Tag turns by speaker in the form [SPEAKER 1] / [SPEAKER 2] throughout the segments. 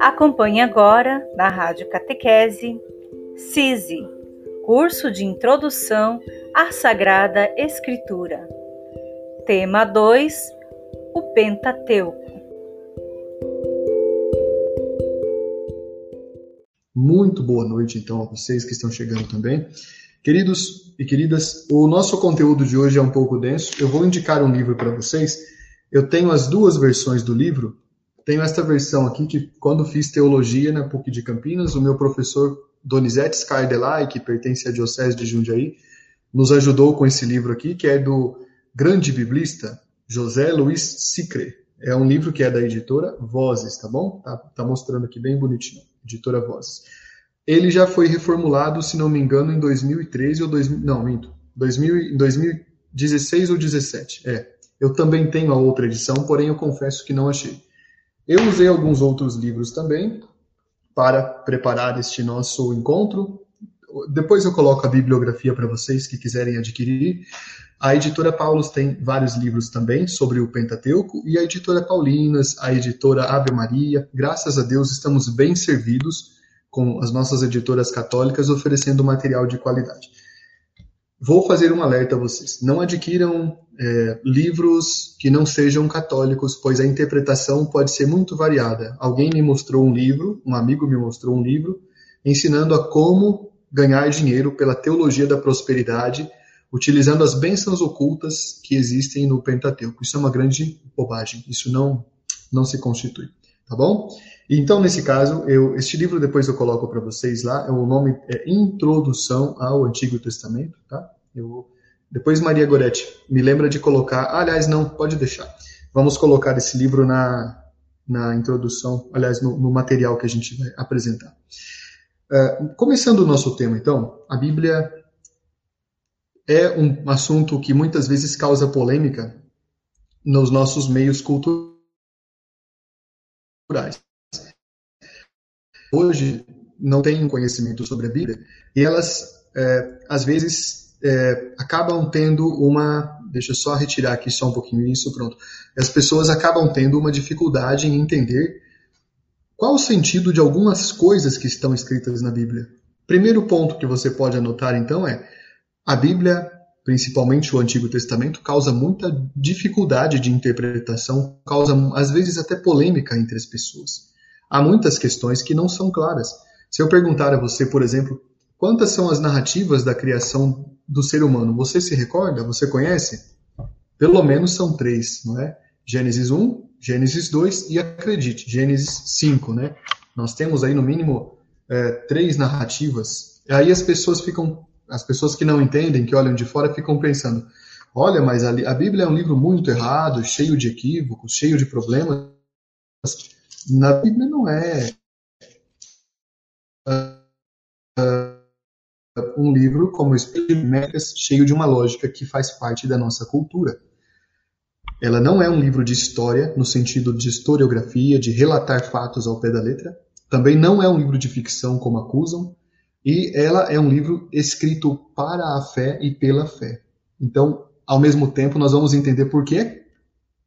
[SPEAKER 1] Acompanhe agora na Rádio Catequese CISI, curso de introdução à Sagrada Escritura. Tema 2: O Pentateuco.
[SPEAKER 2] Muito boa noite, então, a vocês que estão chegando também. Queridos e queridas, o nosso conteúdo de hoje é um pouco denso. Eu vou indicar um livro para vocês. Eu tenho as duas versões do livro. Tenho esta versão aqui que, quando fiz teologia na PUC de Campinas, o meu professor Donizete Scardelai, que pertence à Diocese de Jundiaí, nos ajudou com esse livro aqui, que é do grande biblista José Luiz Sicre. É um livro que é da editora Vozes, tá bom? Tá, tá mostrando aqui bem bonitinho, editora Vozes. Ele já foi reformulado, se não me engano, em 2013 ou 2000, não, minto, 2000, 2016 ou 17. É. Eu também tenho a outra edição, porém eu confesso que não achei. Eu usei alguns outros livros também para preparar este nosso encontro. Depois eu coloco a bibliografia para vocês que quiserem adquirir. A editora Paulus tem vários livros também sobre o Pentateuco e a editora Paulinas, a editora Ave Maria. Graças a Deus estamos bem servidos com as nossas editoras católicas oferecendo material de qualidade. Vou fazer um alerta a vocês: não adquiram é, livros que não sejam católicos, pois a interpretação pode ser muito variada. Alguém me mostrou um livro, um amigo me mostrou um livro, ensinando a como ganhar dinheiro pela teologia da prosperidade, utilizando as bênçãos ocultas que existem no Pentateuco. Isso é uma grande bobagem. Isso não, não se constitui. Tá bom? Então, nesse caso, eu, este livro depois eu coloco para vocês lá, o nome é Introdução ao Antigo Testamento, tá? Eu, depois Maria Goretti me lembra de colocar, aliás, não, pode deixar. Vamos colocar esse livro na, na introdução, aliás, no, no material que a gente vai apresentar. Uh, começando o nosso tema, então, a Bíblia é um assunto que muitas vezes causa polêmica nos nossos meios culturais hoje não têm conhecimento sobre a Bíblia e elas, é, às vezes, é, acabam tendo uma. Deixa eu só retirar aqui só um pouquinho isso, pronto. As pessoas acabam tendo uma dificuldade em entender qual o sentido de algumas coisas que estão escritas na Bíblia. Primeiro ponto que você pode anotar, então, é a Bíblia, principalmente o Antigo Testamento, causa muita dificuldade de interpretação, causa, às vezes, até polêmica entre as pessoas há muitas questões que não são claras. Se eu perguntar a você, por exemplo, quantas são as narrativas da criação do ser humano, você se recorda? Você conhece? Pelo menos são três, não é? Gênesis 1, Gênesis 2 e acredite, Gênesis 5, né? Nós temos aí no mínimo é, três narrativas. Aí as pessoas ficam, as pessoas que não entendem, que olham de fora, ficam pensando: olha, mas a, a Bíblia é um livro muito errado, cheio de equívocos, cheio de problemas na Bíblia não é uh, um livro como Espírito Mecas, cheio de uma lógica que faz parte da nossa cultura. Ela não é um livro de história, no sentido de historiografia, de relatar fatos ao pé da letra. Também não é um livro de ficção, como acusam. E ela é um livro escrito para a fé e pela fé. Então, ao mesmo tempo, nós vamos entender por quê,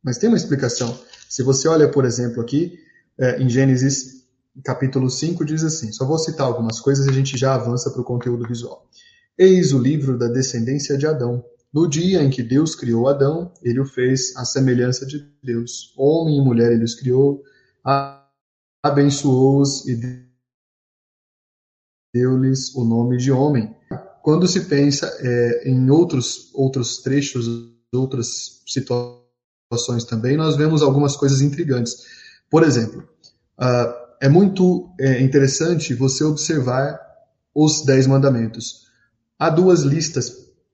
[SPEAKER 2] mas tem uma explicação. Se você olha, por exemplo, aqui, é, em Gênesis capítulo 5 diz assim: só vou citar algumas coisas e a gente já avança para o conteúdo visual. Eis o livro da descendência de Adão. No dia em que Deus criou Adão, ele o fez à semelhança de Deus. Homem e mulher ele os criou, abençoou-os e deu-lhes o nome de homem. Quando se pensa é, em outros, outros trechos, outras situações também, nós vemos algumas coisas intrigantes. Por exemplo, uh, é muito é, interessante você observar os Dez Mandamentos. Há duas listas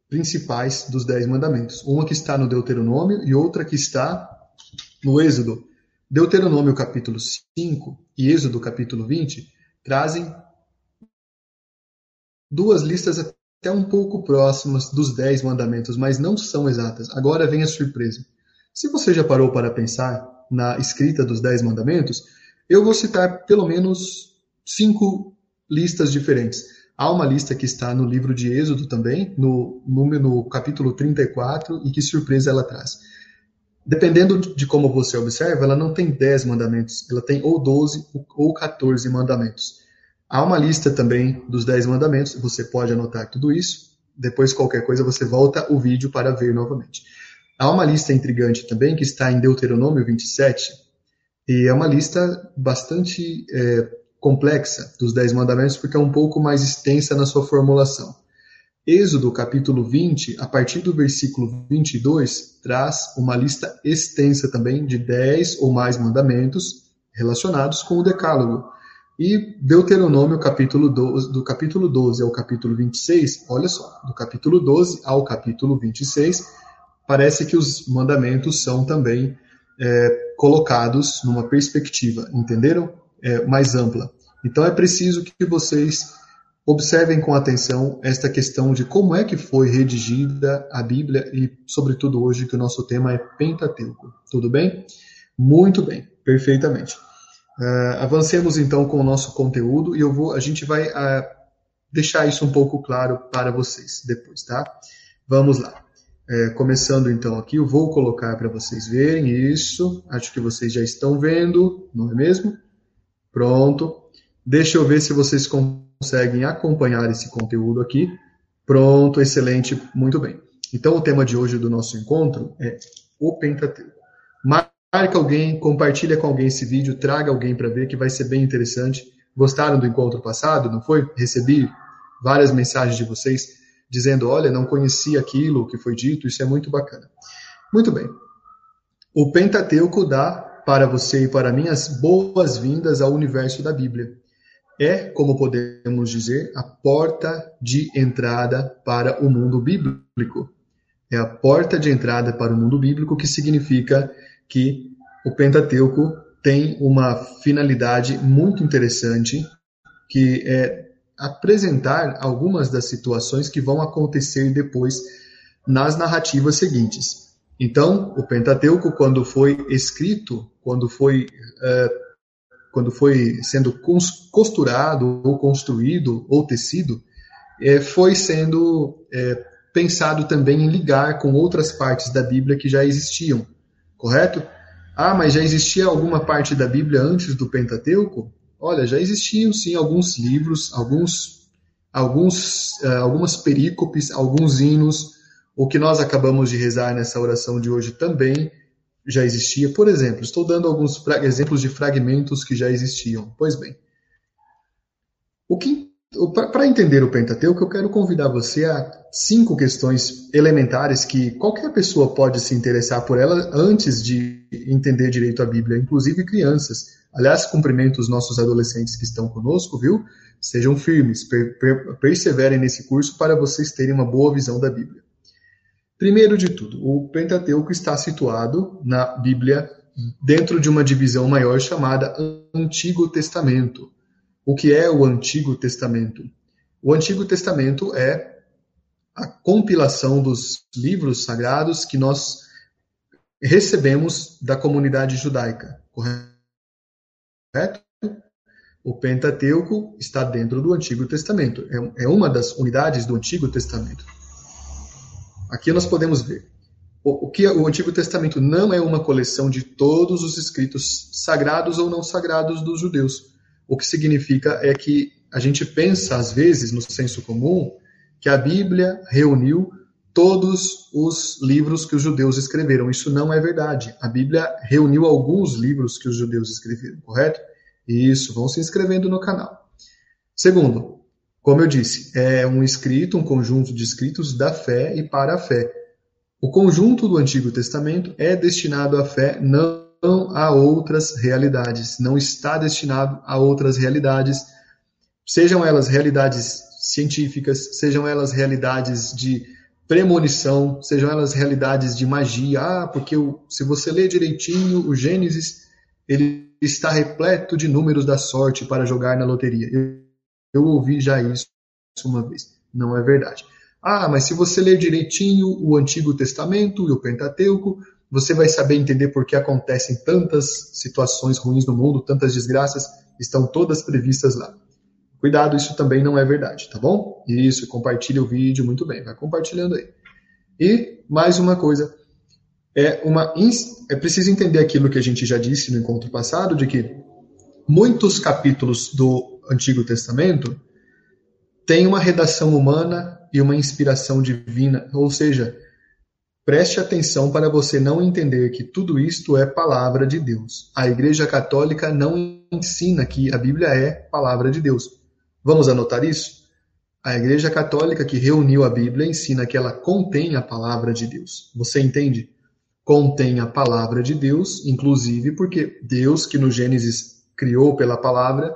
[SPEAKER 2] principais dos Dez Mandamentos. Uma que está no Deuteronômio e outra que está no Êxodo. Deuteronômio capítulo 5 e Êxodo capítulo 20 trazem duas listas até um pouco próximas dos Dez Mandamentos, mas não são exatas. Agora vem a surpresa. Se você já parou para pensar na escrita dos Dez Mandamentos, eu vou citar pelo menos cinco listas diferentes. Há uma lista que está no livro de Êxodo também, no, no, no capítulo 34, e que surpresa ela traz. dependendo de como você observa, ela não tem 10 mandamentos, ela tem ou 12 ou 14 mandamentos. Há uma lista também dos 10 mandamentos, você pode anotar tudo isso. Depois, qualquer coisa, você volta o vídeo para ver novamente. Há uma lista intrigante também que está em Deuteronômio 27, e é uma lista bastante é, complexa dos Dez Mandamentos, porque é um pouco mais extensa na sua formulação. Êxodo, capítulo 20, a partir do versículo 22, traz uma lista extensa também de 10 ou mais mandamentos relacionados com o Decálogo. E Deuteronômio, capítulo 12, do capítulo 12 ao capítulo 26, olha só, do capítulo 12 ao capítulo 26, parece que os mandamentos são também é, colocados numa perspectiva, entenderam? É, mais ampla. Então é preciso que vocês Observem com atenção esta questão de como é que foi redigida a Bíblia e, sobretudo hoje, que o nosso tema é Pentateuco. Tudo bem? Muito bem, perfeitamente. Uh, avancemos então com o nosso conteúdo e eu vou, a gente vai uh, deixar isso um pouco claro para vocês depois, tá? Vamos lá. É, começando então aqui, eu vou colocar para vocês verem isso. Acho que vocês já estão vendo, não é mesmo? Pronto. Deixa eu ver se vocês conseguem acompanhar esse conteúdo aqui. Pronto, excelente, muito bem. Então, o tema de hoje do nosso encontro é o Pentateuco. Marca alguém, compartilha com alguém esse vídeo, traga alguém para ver, que vai ser bem interessante. Gostaram do encontro passado, não foi? Recebi várias mensagens de vocês dizendo: olha, não conhecia aquilo que foi dito, isso é muito bacana. Muito bem. O Pentateuco dá para você e para mim as boas-vindas ao universo da Bíblia é, como podemos dizer, a porta de entrada para o mundo bíblico. É a porta de entrada para o mundo bíblico, que significa que o Pentateuco tem uma finalidade muito interessante, que é apresentar algumas das situações que vão acontecer depois nas narrativas seguintes. Então, o Pentateuco, quando foi escrito, quando foi uh, quando foi sendo costurado ou construído ou tecido, é, foi sendo é, pensado também em ligar com outras partes da Bíblia que já existiam, correto? Ah, mas já existia alguma parte da Bíblia antes do Pentateuco? Olha, já existiam sim alguns livros, alguns, alguns, uh, algumas perícopes, alguns hinos. O que nós acabamos de rezar nessa oração de hoje também já existia. Por exemplo, estou dando alguns exemplos de fragmentos que já existiam. Pois bem, o que para entender o Pentateuco, eu quero convidar você a cinco questões elementares que qualquer pessoa pode se interessar por ela antes de entender direito a Bíblia, inclusive crianças. Aliás, cumprimento os nossos adolescentes que estão conosco, viu? Sejam firmes, per per perseverem nesse curso para vocês terem uma boa visão da Bíblia. Primeiro de tudo, o Pentateuco está situado na Bíblia dentro de uma divisão maior chamada Antigo Testamento. O que é o Antigo Testamento? O Antigo Testamento é a compilação dos livros sagrados que nós recebemos da comunidade judaica, correto? O Pentateuco está dentro do Antigo Testamento, é, é uma das unidades do Antigo Testamento. Aqui nós podemos ver o, que o Antigo Testamento não é uma coleção de todos os escritos sagrados ou não sagrados dos judeus. O que significa é que a gente pensa, às vezes, no senso comum, que a Bíblia reuniu todos os livros que os judeus escreveram. Isso não é verdade. A Bíblia reuniu alguns livros que os judeus escreveram, correto? Isso, vão se inscrevendo no canal. Segundo, como eu disse, é um escrito, um conjunto de escritos da fé e para a fé. O conjunto do Antigo Testamento é destinado à fé, não a outras realidades. Não está destinado a outras realidades, sejam elas realidades científicas, sejam elas realidades de premonição, sejam elas realidades de magia. Ah, porque o, se você ler direitinho o Gênesis, ele está repleto de números da sorte para jogar na loteria. Eu, eu ouvi já isso uma vez. Não é verdade. Ah, mas se você ler direitinho o Antigo Testamento e o Pentateuco, você vai saber entender por que acontecem tantas situações ruins no mundo, tantas desgraças, estão todas previstas lá. Cuidado, isso também não é verdade, tá bom? Isso, compartilha o vídeo, muito bem, vai compartilhando aí. E mais uma coisa, é uma é preciso entender aquilo que a gente já disse no encontro passado de que muitos capítulos do Antigo Testamento têm uma redação humana e uma inspiração divina, ou seja, preste atenção para você não entender que tudo isto é palavra de Deus. A Igreja Católica não ensina que a Bíblia é palavra de Deus. Vamos anotar isso? A Igreja Católica que reuniu a Bíblia ensina que ela contém a palavra de Deus. Você entende? contém a palavra de Deus, inclusive porque Deus, que no Gênesis criou pela palavra,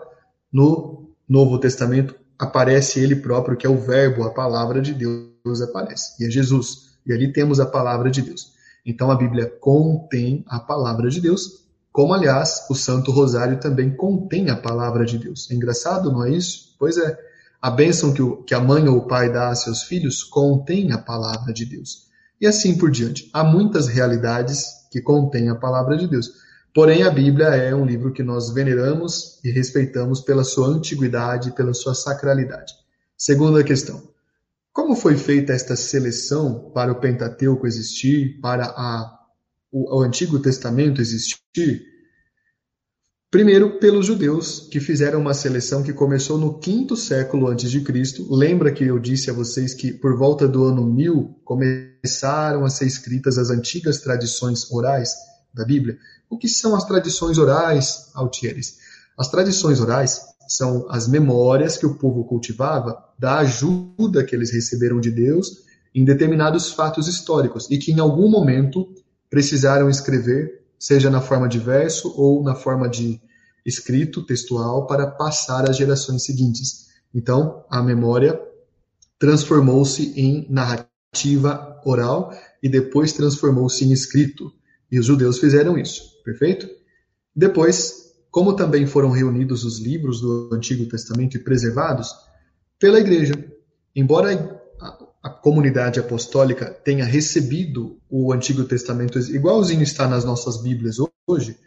[SPEAKER 2] no Novo Testamento aparece ele próprio, que é o Verbo, a palavra de Deus aparece, e é Jesus. E ali temos a palavra de Deus. Então a Bíblia contém a palavra de Deus, como aliás o Santo Rosário também contém a palavra de Deus. É engraçado, não é isso? Pois é. A bênção que, o, que a mãe ou o pai dá a seus filhos contém a palavra de Deus e assim por diante. Há muitas realidades que contêm a palavra de Deus. Porém, a Bíblia é um livro que nós veneramos e respeitamos pela sua antiguidade, pela sua sacralidade. Segunda questão: como foi feita esta seleção para o Pentateuco existir, para a, o, o Antigo Testamento existir? Primeiro, pelos judeus, que fizeram uma seleção que começou no quinto século antes de Cristo. Lembra que eu disse a vocês que por volta do ano 1000 começaram a ser escritas as antigas tradições orais da Bíblia? O que são as tradições orais, Altieres? As tradições orais são as memórias que o povo cultivava da ajuda que eles receberam de Deus em determinados fatos históricos e que em algum momento precisaram escrever seja na forma de verso ou na forma de escrito textual para passar às gerações seguintes. Então, a memória transformou-se em narrativa oral e depois transformou-se em escrito. E os judeus fizeram isso, perfeito? Depois, como também foram reunidos os livros do Antigo Testamento e preservados pela igreja, embora a comunidade apostólica tenha recebido o Antigo Testamento igualzinho está nas nossas Bíblias hoje,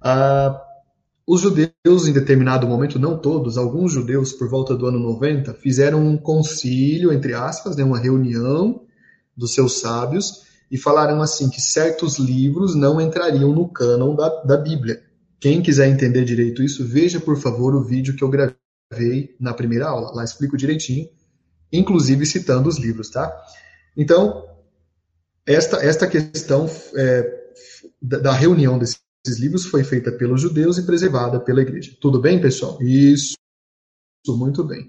[SPEAKER 2] ah, os judeus, em determinado momento, não todos, alguns judeus, por volta do ano 90, fizeram um concílio, entre aspas, né, uma reunião dos seus sábios, e falaram assim que certos livros não entrariam no cânon da, da Bíblia. Quem quiser entender direito isso, veja, por favor, o vídeo que eu gravei na primeira aula. Lá explico direitinho inclusive citando os livros, tá? Então, esta, esta questão é, da, reunião desses livros foi feita pelos judeus e preservada pela igreja. Tudo bem, pessoal? Isso, muito bem.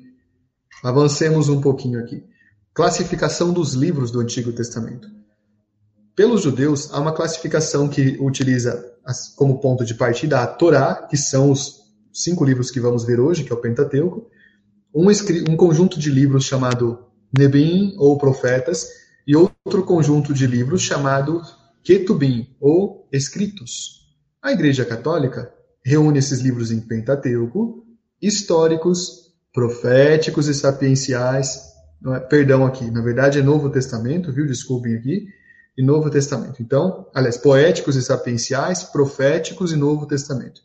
[SPEAKER 2] Avancemos um pouquinho aqui. Classificação dos livros do Antigo Testamento. Pelos judeus, há uma classificação que utiliza como ponto de partida a Torá, que são os cinco livros que vamos ver hoje, que é o Pentateuco, um, um conjunto de livros chamado Nebim, ou Profetas, e outro conjunto de livros chamado Ketubim, ou Escritos. A Igreja Católica reúne esses livros em Pentateuco, históricos, proféticos e sapienciais. É, perdão aqui, na verdade é Novo Testamento, viu? Desculpem aqui. E Novo Testamento. Então, aliás, poéticos e sapienciais, proféticos e Novo Testamento.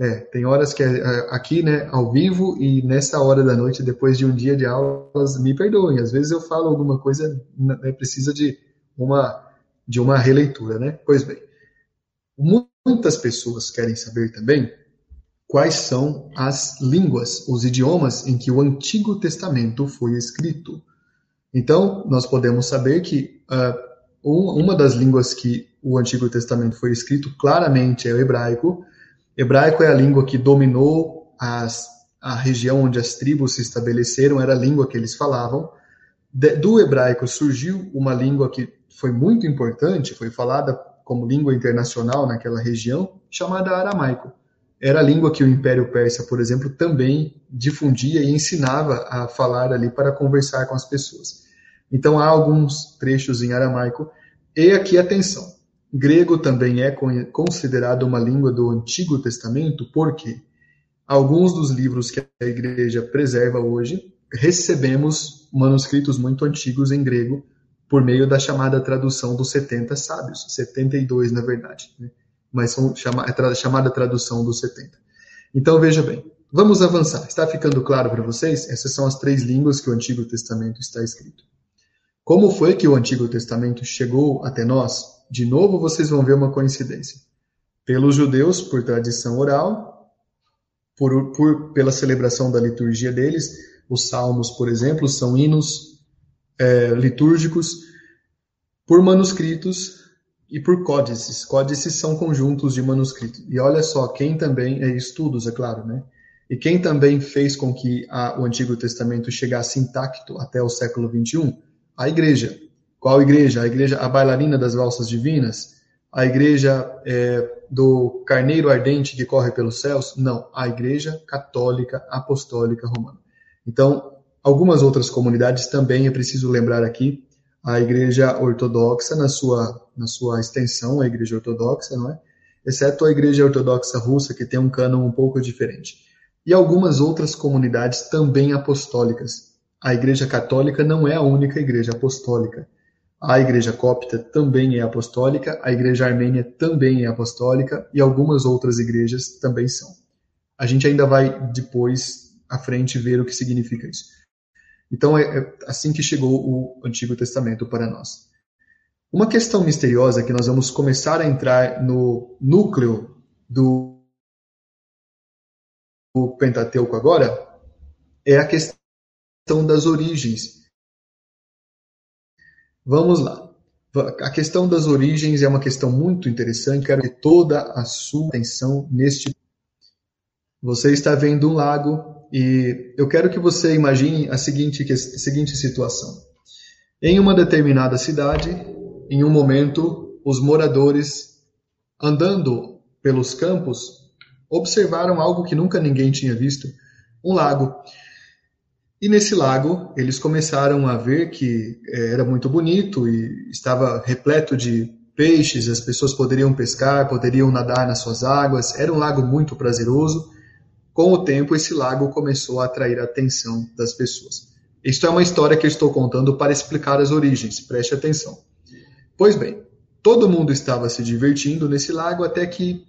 [SPEAKER 2] É, tem horas que é, é aqui, né, ao vivo e nessa hora da noite, depois de um dia de aulas, me perdoem. Às vezes eu falo alguma coisa, né, precisa de uma de uma releitura, né? Pois bem, muitas pessoas querem saber também quais são as línguas, os idiomas em que o Antigo Testamento foi escrito. Então, nós podemos saber que uh, uma das línguas que o Antigo Testamento foi escrito claramente é o hebraico, Hebraico é a língua que dominou as, a região onde as tribos se estabeleceram, era a língua que eles falavam. De, do hebraico surgiu uma língua que foi muito importante, foi falada como língua internacional naquela região, chamada aramaico. Era a língua que o Império Persa, por exemplo, também difundia e ensinava a falar ali para conversar com as pessoas. Então há alguns trechos em aramaico. E aqui atenção, Grego também é considerado uma língua do Antigo Testamento porque alguns dos livros que a igreja preserva hoje recebemos manuscritos muito antigos em grego por meio da chamada tradução dos 70 sábios, 72 na verdade, né? mas são chama, é chamada tradução dos 70. Então veja bem, vamos avançar. Está ficando claro para vocês? Essas são as três línguas que o Antigo Testamento está escrito. Como foi que o Antigo Testamento chegou até nós? De novo, vocês vão ver uma coincidência. Pelos judeus, por tradição oral, por, por, pela celebração da liturgia deles, os salmos, por exemplo, são hinos é, litúrgicos, por manuscritos e por códices. Códices são conjuntos de manuscritos. E olha só, quem também, é estudos, é claro, né? E quem também fez com que a, o Antigo Testamento chegasse intacto até o século XXI? A igreja. Qual igreja? A igreja, a bailarina das valsas divinas? A igreja é, do carneiro ardente que corre pelos céus? Não, a igreja católica apostólica romana. Então, algumas outras comunidades também é preciso lembrar aqui a igreja ortodoxa na sua, na sua extensão, a igreja ortodoxa, não é? Exceto a igreja ortodoxa russa, que tem um cânon um pouco diferente. E algumas outras comunidades também apostólicas. A igreja católica não é a única igreja apostólica. A igreja copta também é apostólica, a igreja armênia também é apostólica e algumas outras igrejas também são. A gente ainda vai depois à frente ver o que significa isso. Então é, é assim que chegou o Antigo Testamento para nós. Uma questão misteriosa que nós vamos começar a entrar no núcleo do Pentateuco agora é a questão das origens. Vamos lá. A questão das origens é uma questão muito interessante. Quero ter toda a sua atenção neste. Você está vendo um lago e eu quero que você imagine a seguinte, a seguinte situação. Em uma determinada cidade, em um momento, os moradores, andando pelos campos, observaram algo que nunca ninguém tinha visto: um lago. E nesse lago, eles começaram a ver que eh, era muito bonito e estava repleto de peixes, as pessoas poderiam pescar, poderiam nadar nas suas águas, era um lago muito prazeroso. Com o tempo, esse lago começou a atrair a atenção das pessoas. Isto é uma história que eu estou contando para explicar as origens, preste atenção. Pois bem, todo mundo estava se divertindo nesse lago até que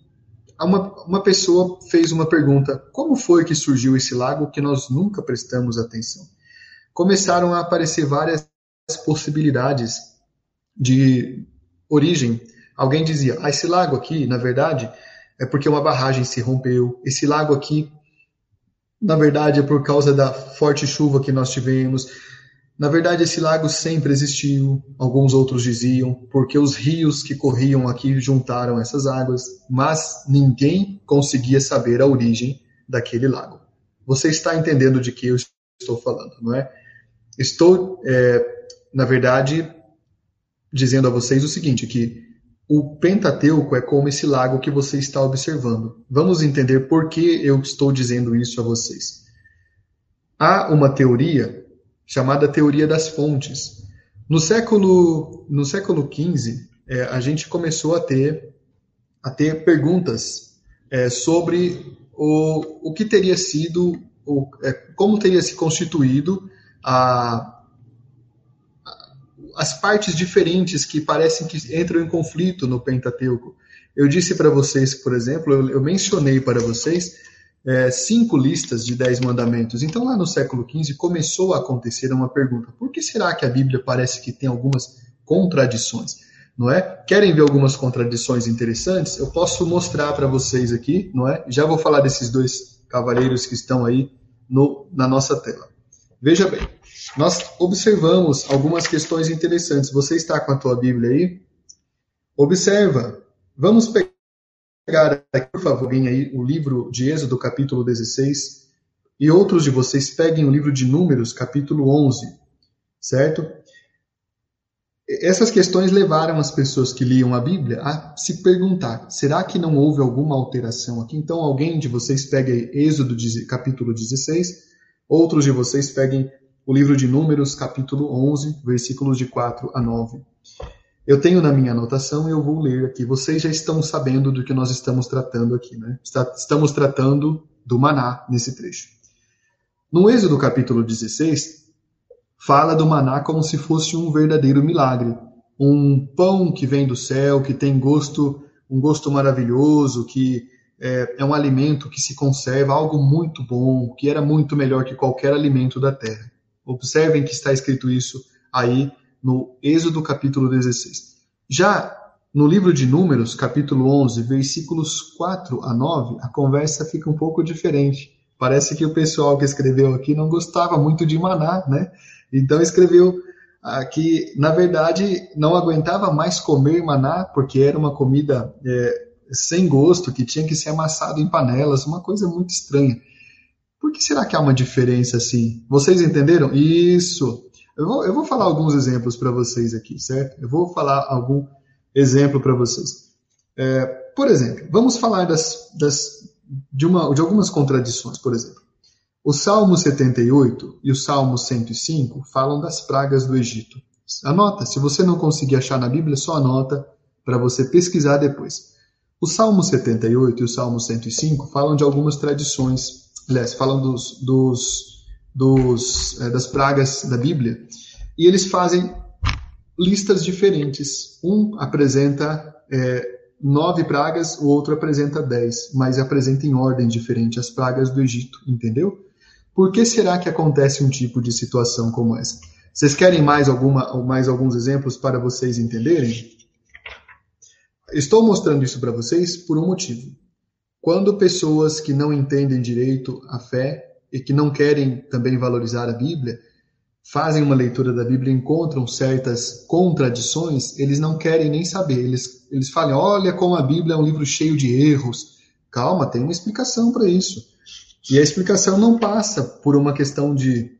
[SPEAKER 2] uma, uma pessoa fez uma pergunta: como foi que surgiu esse lago que nós nunca prestamos atenção? Começaram a aparecer várias possibilidades de origem. Alguém dizia: ah, esse lago aqui, na verdade, é porque uma barragem se rompeu. Esse lago aqui, na verdade, é por causa da forte chuva que nós tivemos. Na verdade, esse lago sempre existiu, alguns outros diziam, porque os rios que corriam aqui juntaram essas águas, mas ninguém conseguia saber a origem daquele lago. Você está entendendo de que eu estou falando, não é? Estou, é, na verdade, dizendo a vocês o seguinte, que o Pentateuco é como esse lago que você está observando. Vamos entender por que eu estou dizendo isso a vocês. Há uma teoria chamada teoria das fontes. No século no século XV, é, a gente começou a ter a ter perguntas é, sobre o, o que teria sido, o, é, como teria se constituído a, as partes diferentes que parecem que entram em conflito no Pentateuco. Eu disse para vocês, por exemplo, eu, eu mencionei para vocês é, cinco listas de dez mandamentos. Então, lá no século XV, começou a acontecer uma pergunta: por que será que a Bíblia parece que tem algumas contradições? Não é? Querem ver algumas contradições interessantes? Eu posso mostrar para vocês aqui, não é? Já vou falar desses dois cavaleiros que estão aí no, na nossa tela. Veja bem, nós observamos algumas questões interessantes. Você está com a tua Bíblia aí? Observa. Vamos pegar aqui, por favor, aí o livro de Êxodo, capítulo 16, e outros de vocês peguem o livro de Números, capítulo 11, certo? Essas questões levaram as pessoas que liam a Bíblia a se perguntar: será que não houve alguma alteração aqui? Então, alguém de vocês pegue Êxodo capítulo 16 Outros de vocês peguem o livro de Números, capítulo 11, versículos de 4 a 9. Eu tenho na minha anotação e eu vou ler aqui. Vocês já estão sabendo do que nós estamos tratando aqui, né? Estamos tratando do maná nesse trecho. No Êxodo capítulo 16, fala do maná como se fosse um verdadeiro milagre. Um pão que vem do céu, que tem gosto, um gosto maravilhoso, que é, é um alimento que se conserva, algo muito bom, que era muito melhor que qualquer alimento da terra. Observem que está escrito isso aí no Êxodo capítulo 16. Já no livro de Números, capítulo 11, versículos 4 a 9, a conversa fica um pouco diferente. Parece que o pessoal que escreveu aqui não gostava muito de maná, né? Então escreveu que, na verdade, não aguentava mais comer maná, porque era uma comida é, sem gosto, que tinha que ser amassado em panelas, uma coisa muito estranha. Por que será que há uma diferença assim? Vocês entenderam? Isso. Eu vou, eu vou falar alguns exemplos para vocês aqui, certo? Eu vou falar algum exemplo para vocês. É, por exemplo, vamos falar das, das, de, uma, de algumas contradições, por exemplo. O Salmo 78 e o Salmo 105 falam das pragas do Egito. Anota, se você não conseguir achar na Bíblia, só anota para você pesquisar depois. O Salmo 78 e o Salmo 105 falam de algumas tradições aliás, falam dos, dos, dos é, das pragas da Bíblia, e eles fazem listas diferentes. Um apresenta é, nove pragas, o outro apresenta dez, mas apresenta em ordem diferente as pragas do Egito, entendeu? Por que será que acontece um tipo de situação como essa? Vocês querem mais, alguma, mais alguns exemplos para vocês entenderem? Estou mostrando isso para vocês por um motivo. Quando pessoas que não entendem direito a fé e que não querem também valorizar a Bíblia, fazem uma leitura da Bíblia encontram certas contradições, eles não querem nem saber. Eles, eles falam: olha como a Bíblia é um livro cheio de erros. Calma, tem uma explicação para isso. E a explicação não passa por uma questão de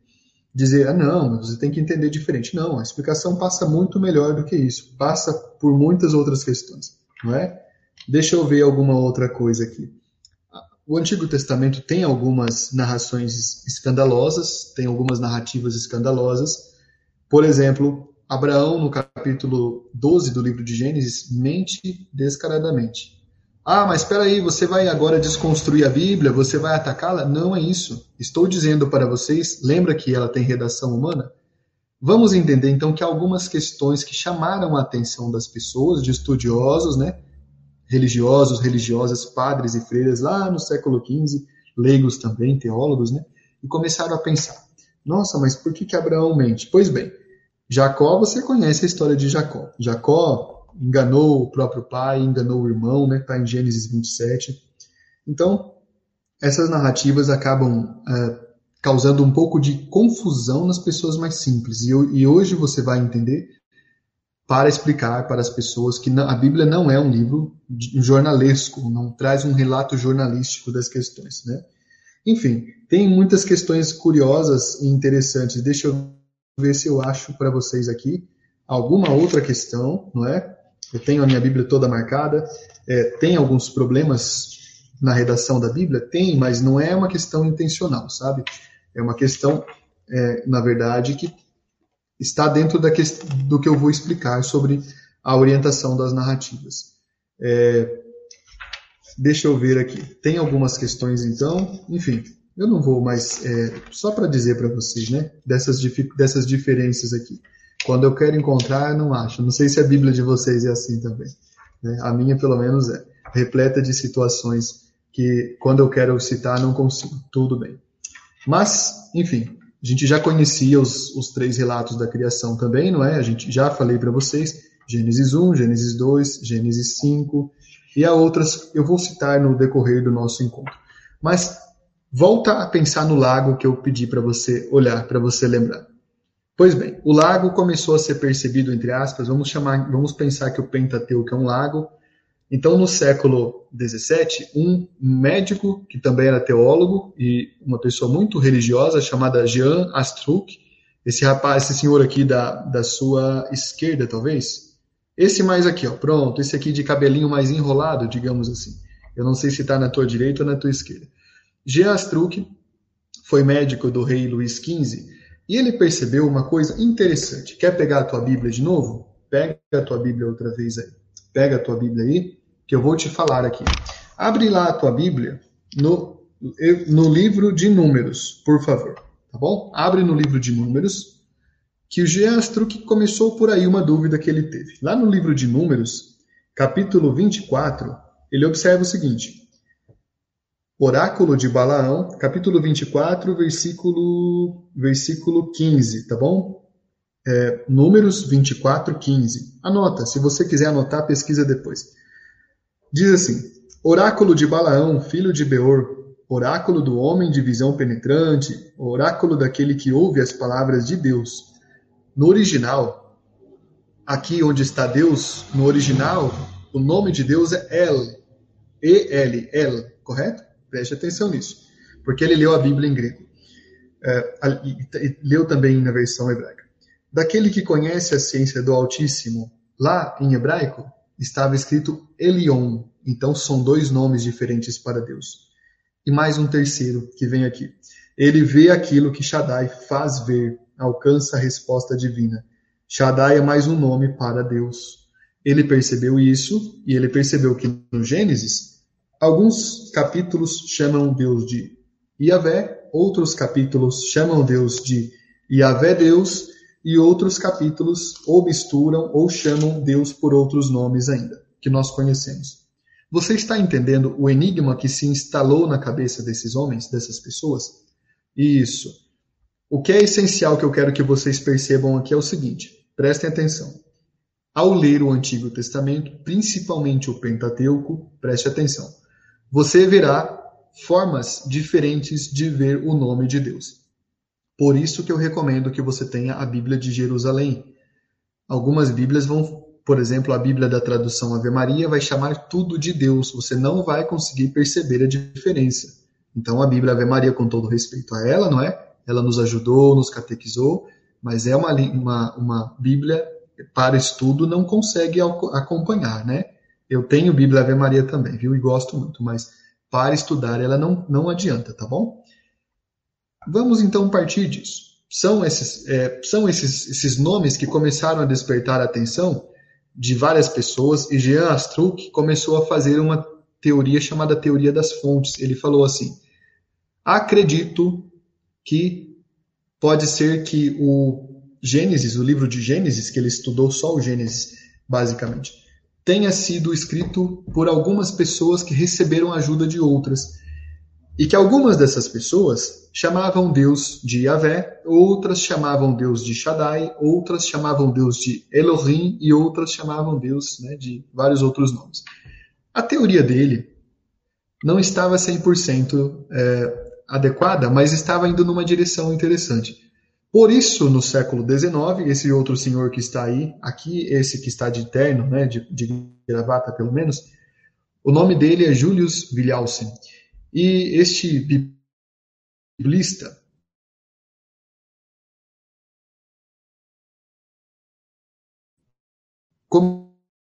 [SPEAKER 2] dizer, ah, não, você tem que entender diferente. Não, a explicação passa muito melhor do que isso. Passa por muitas outras questões, não é? Deixa eu ver alguma outra coisa aqui. O Antigo Testamento tem algumas narrações escandalosas, tem algumas narrativas escandalosas. Por exemplo, Abraão, no capítulo 12 do livro de Gênesis, mente descaradamente. Ah, mas espera aí, você vai agora desconstruir a Bíblia, você vai atacá-la? Não é isso. Estou dizendo para vocês, lembra que ela tem redação humana? Vamos entender então que algumas questões que chamaram a atenção das pessoas, de estudiosos, né, religiosos, religiosas, padres e freiras lá no século XV, leigos também, teólogos, né? E começaram a pensar: nossa, mas por que, que Abraão mente? Pois bem, Jacó, você conhece a história de Jacó. Jacó enganou o próprio pai, enganou o irmão, né? Está em Gênesis 27. Então, essas narrativas acabam é, causando um pouco de confusão nas pessoas mais simples. E, e hoje você vai entender para explicar para as pessoas que a Bíblia não é um livro jornalesco, não traz um relato jornalístico das questões, né? Enfim, tem muitas questões curiosas e interessantes. Deixa eu ver se eu acho para vocês aqui alguma outra questão, não é? Eu tenho a minha Bíblia toda marcada. É, tem alguns problemas na redação da Bíblia? Tem, mas não é uma questão intencional, sabe? É uma questão, é, na verdade, que está dentro da que, do que eu vou explicar sobre a orientação das narrativas. É, deixa eu ver aqui. Tem algumas questões, então. Enfim, eu não vou mais. É, só para dizer para vocês, né? Dessas, dessas diferenças aqui. Quando eu quero encontrar, eu não acho. Não sei se a Bíblia de vocês é assim também. Né? A minha, pelo menos, é. Repleta de situações que, quando eu quero citar, não consigo. Tudo bem. Mas, enfim, a gente já conhecia os, os três relatos da criação também, não é? A gente já falei para vocês, Gênesis 1, Gênesis 2, Gênesis 5, e há outras eu vou citar no decorrer do nosso encontro. Mas volta a pensar no lago que eu pedi para você olhar, para você lembrar. Pois bem, o lago começou a ser percebido entre aspas, vamos chamar, vamos pensar que o Pentateuco é um lago, então, no século XVII, um médico, que também era teólogo e uma pessoa muito religiosa, chamada Jean Astruc, esse rapaz, esse senhor aqui da, da sua esquerda, talvez, esse mais aqui, ó, pronto, esse aqui de cabelinho mais enrolado, digamos assim. Eu não sei se está na tua direita ou na tua esquerda. Jean Astruc foi médico do rei Luís XV e ele percebeu uma coisa interessante. Quer pegar a tua Bíblia de novo? Pega a tua Bíblia outra vez aí. Pega a tua Bíblia aí, que eu vou te falar aqui. Abre lá a tua Bíblia no, no livro de Números, por favor. Tá bom? Abre no livro de Números, que o Geastruc começou por aí uma dúvida que ele teve. Lá no livro de Números, capítulo 24, ele observa o seguinte: Oráculo de Balaão, capítulo 24, versículo, versículo 15, tá bom? É, números 24, 15. Anota, se você quiser anotar, pesquisa depois. Diz assim: Oráculo de Balaão, filho de Beor, oráculo do homem de visão penetrante, oráculo daquele que ouve as palavras de Deus. No original, aqui onde está Deus, no original, o nome de Deus é El. E-L, El, correto? Preste atenção nisso, porque ele leu a Bíblia em grego. É, leu também na versão hebraica. Daquele que conhece a ciência do Altíssimo, lá em hebraico, estava escrito Elion. Então são dois nomes diferentes para Deus. E mais um terceiro que vem aqui. Ele vê aquilo que Shaddai faz ver, alcança a resposta divina. Shaddai é mais um nome para Deus. Ele percebeu isso e ele percebeu que no Gênesis, alguns capítulos chamam Deus de Yahvé, outros capítulos chamam Deus de Yahvé Deus, e outros capítulos ou misturam ou chamam Deus por outros nomes ainda, que nós conhecemos. Você está entendendo o enigma que se instalou na cabeça desses homens, dessas pessoas? Isso. O que é essencial que eu quero que vocês percebam aqui é o seguinte: prestem atenção. Ao ler o Antigo Testamento, principalmente o Pentateuco, preste atenção. Você verá formas diferentes de ver o nome de Deus. Por isso que eu recomendo que você tenha a Bíblia de Jerusalém. Algumas Bíblias vão, por exemplo, a Bíblia da tradução Ave Maria vai chamar tudo de Deus. Você não vai conseguir perceber a diferença. Então a Bíblia Ave Maria, com todo respeito a ela, não é? Ela nos ajudou, nos catequizou, mas é uma, uma, uma Bíblia para estudo, não consegue acompanhar, né? Eu tenho Bíblia Ave Maria também, viu? E gosto muito, mas para estudar ela não, não adianta, tá bom? Vamos então partir disso. São esses, é, são esses, esses nomes que começaram a despertar a atenção de várias pessoas e Jean Astruc começou a fazer uma teoria chamada teoria das fontes. Ele falou assim: acredito que pode ser que o Gênesis, o livro de Gênesis, que ele estudou só o Gênesis, basicamente, tenha sido escrito por algumas pessoas que receberam ajuda de outras. E que algumas dessas pessoas chamavam Deus de Yahvé, outras chamavam Deus de Shaddai, outras chamavam Deus de Elohim e outras chamavam Deus né, de vários outros nomes. A teoria dele não estava 100% é, adequada, mas estava indo numa direção interessante. Por isso, no século XIX, esse outro senhor que está aí, aqui, esse que está de terno, né, de, de gravata pelo menos, o nome dele é Julius Williamson. E este biblista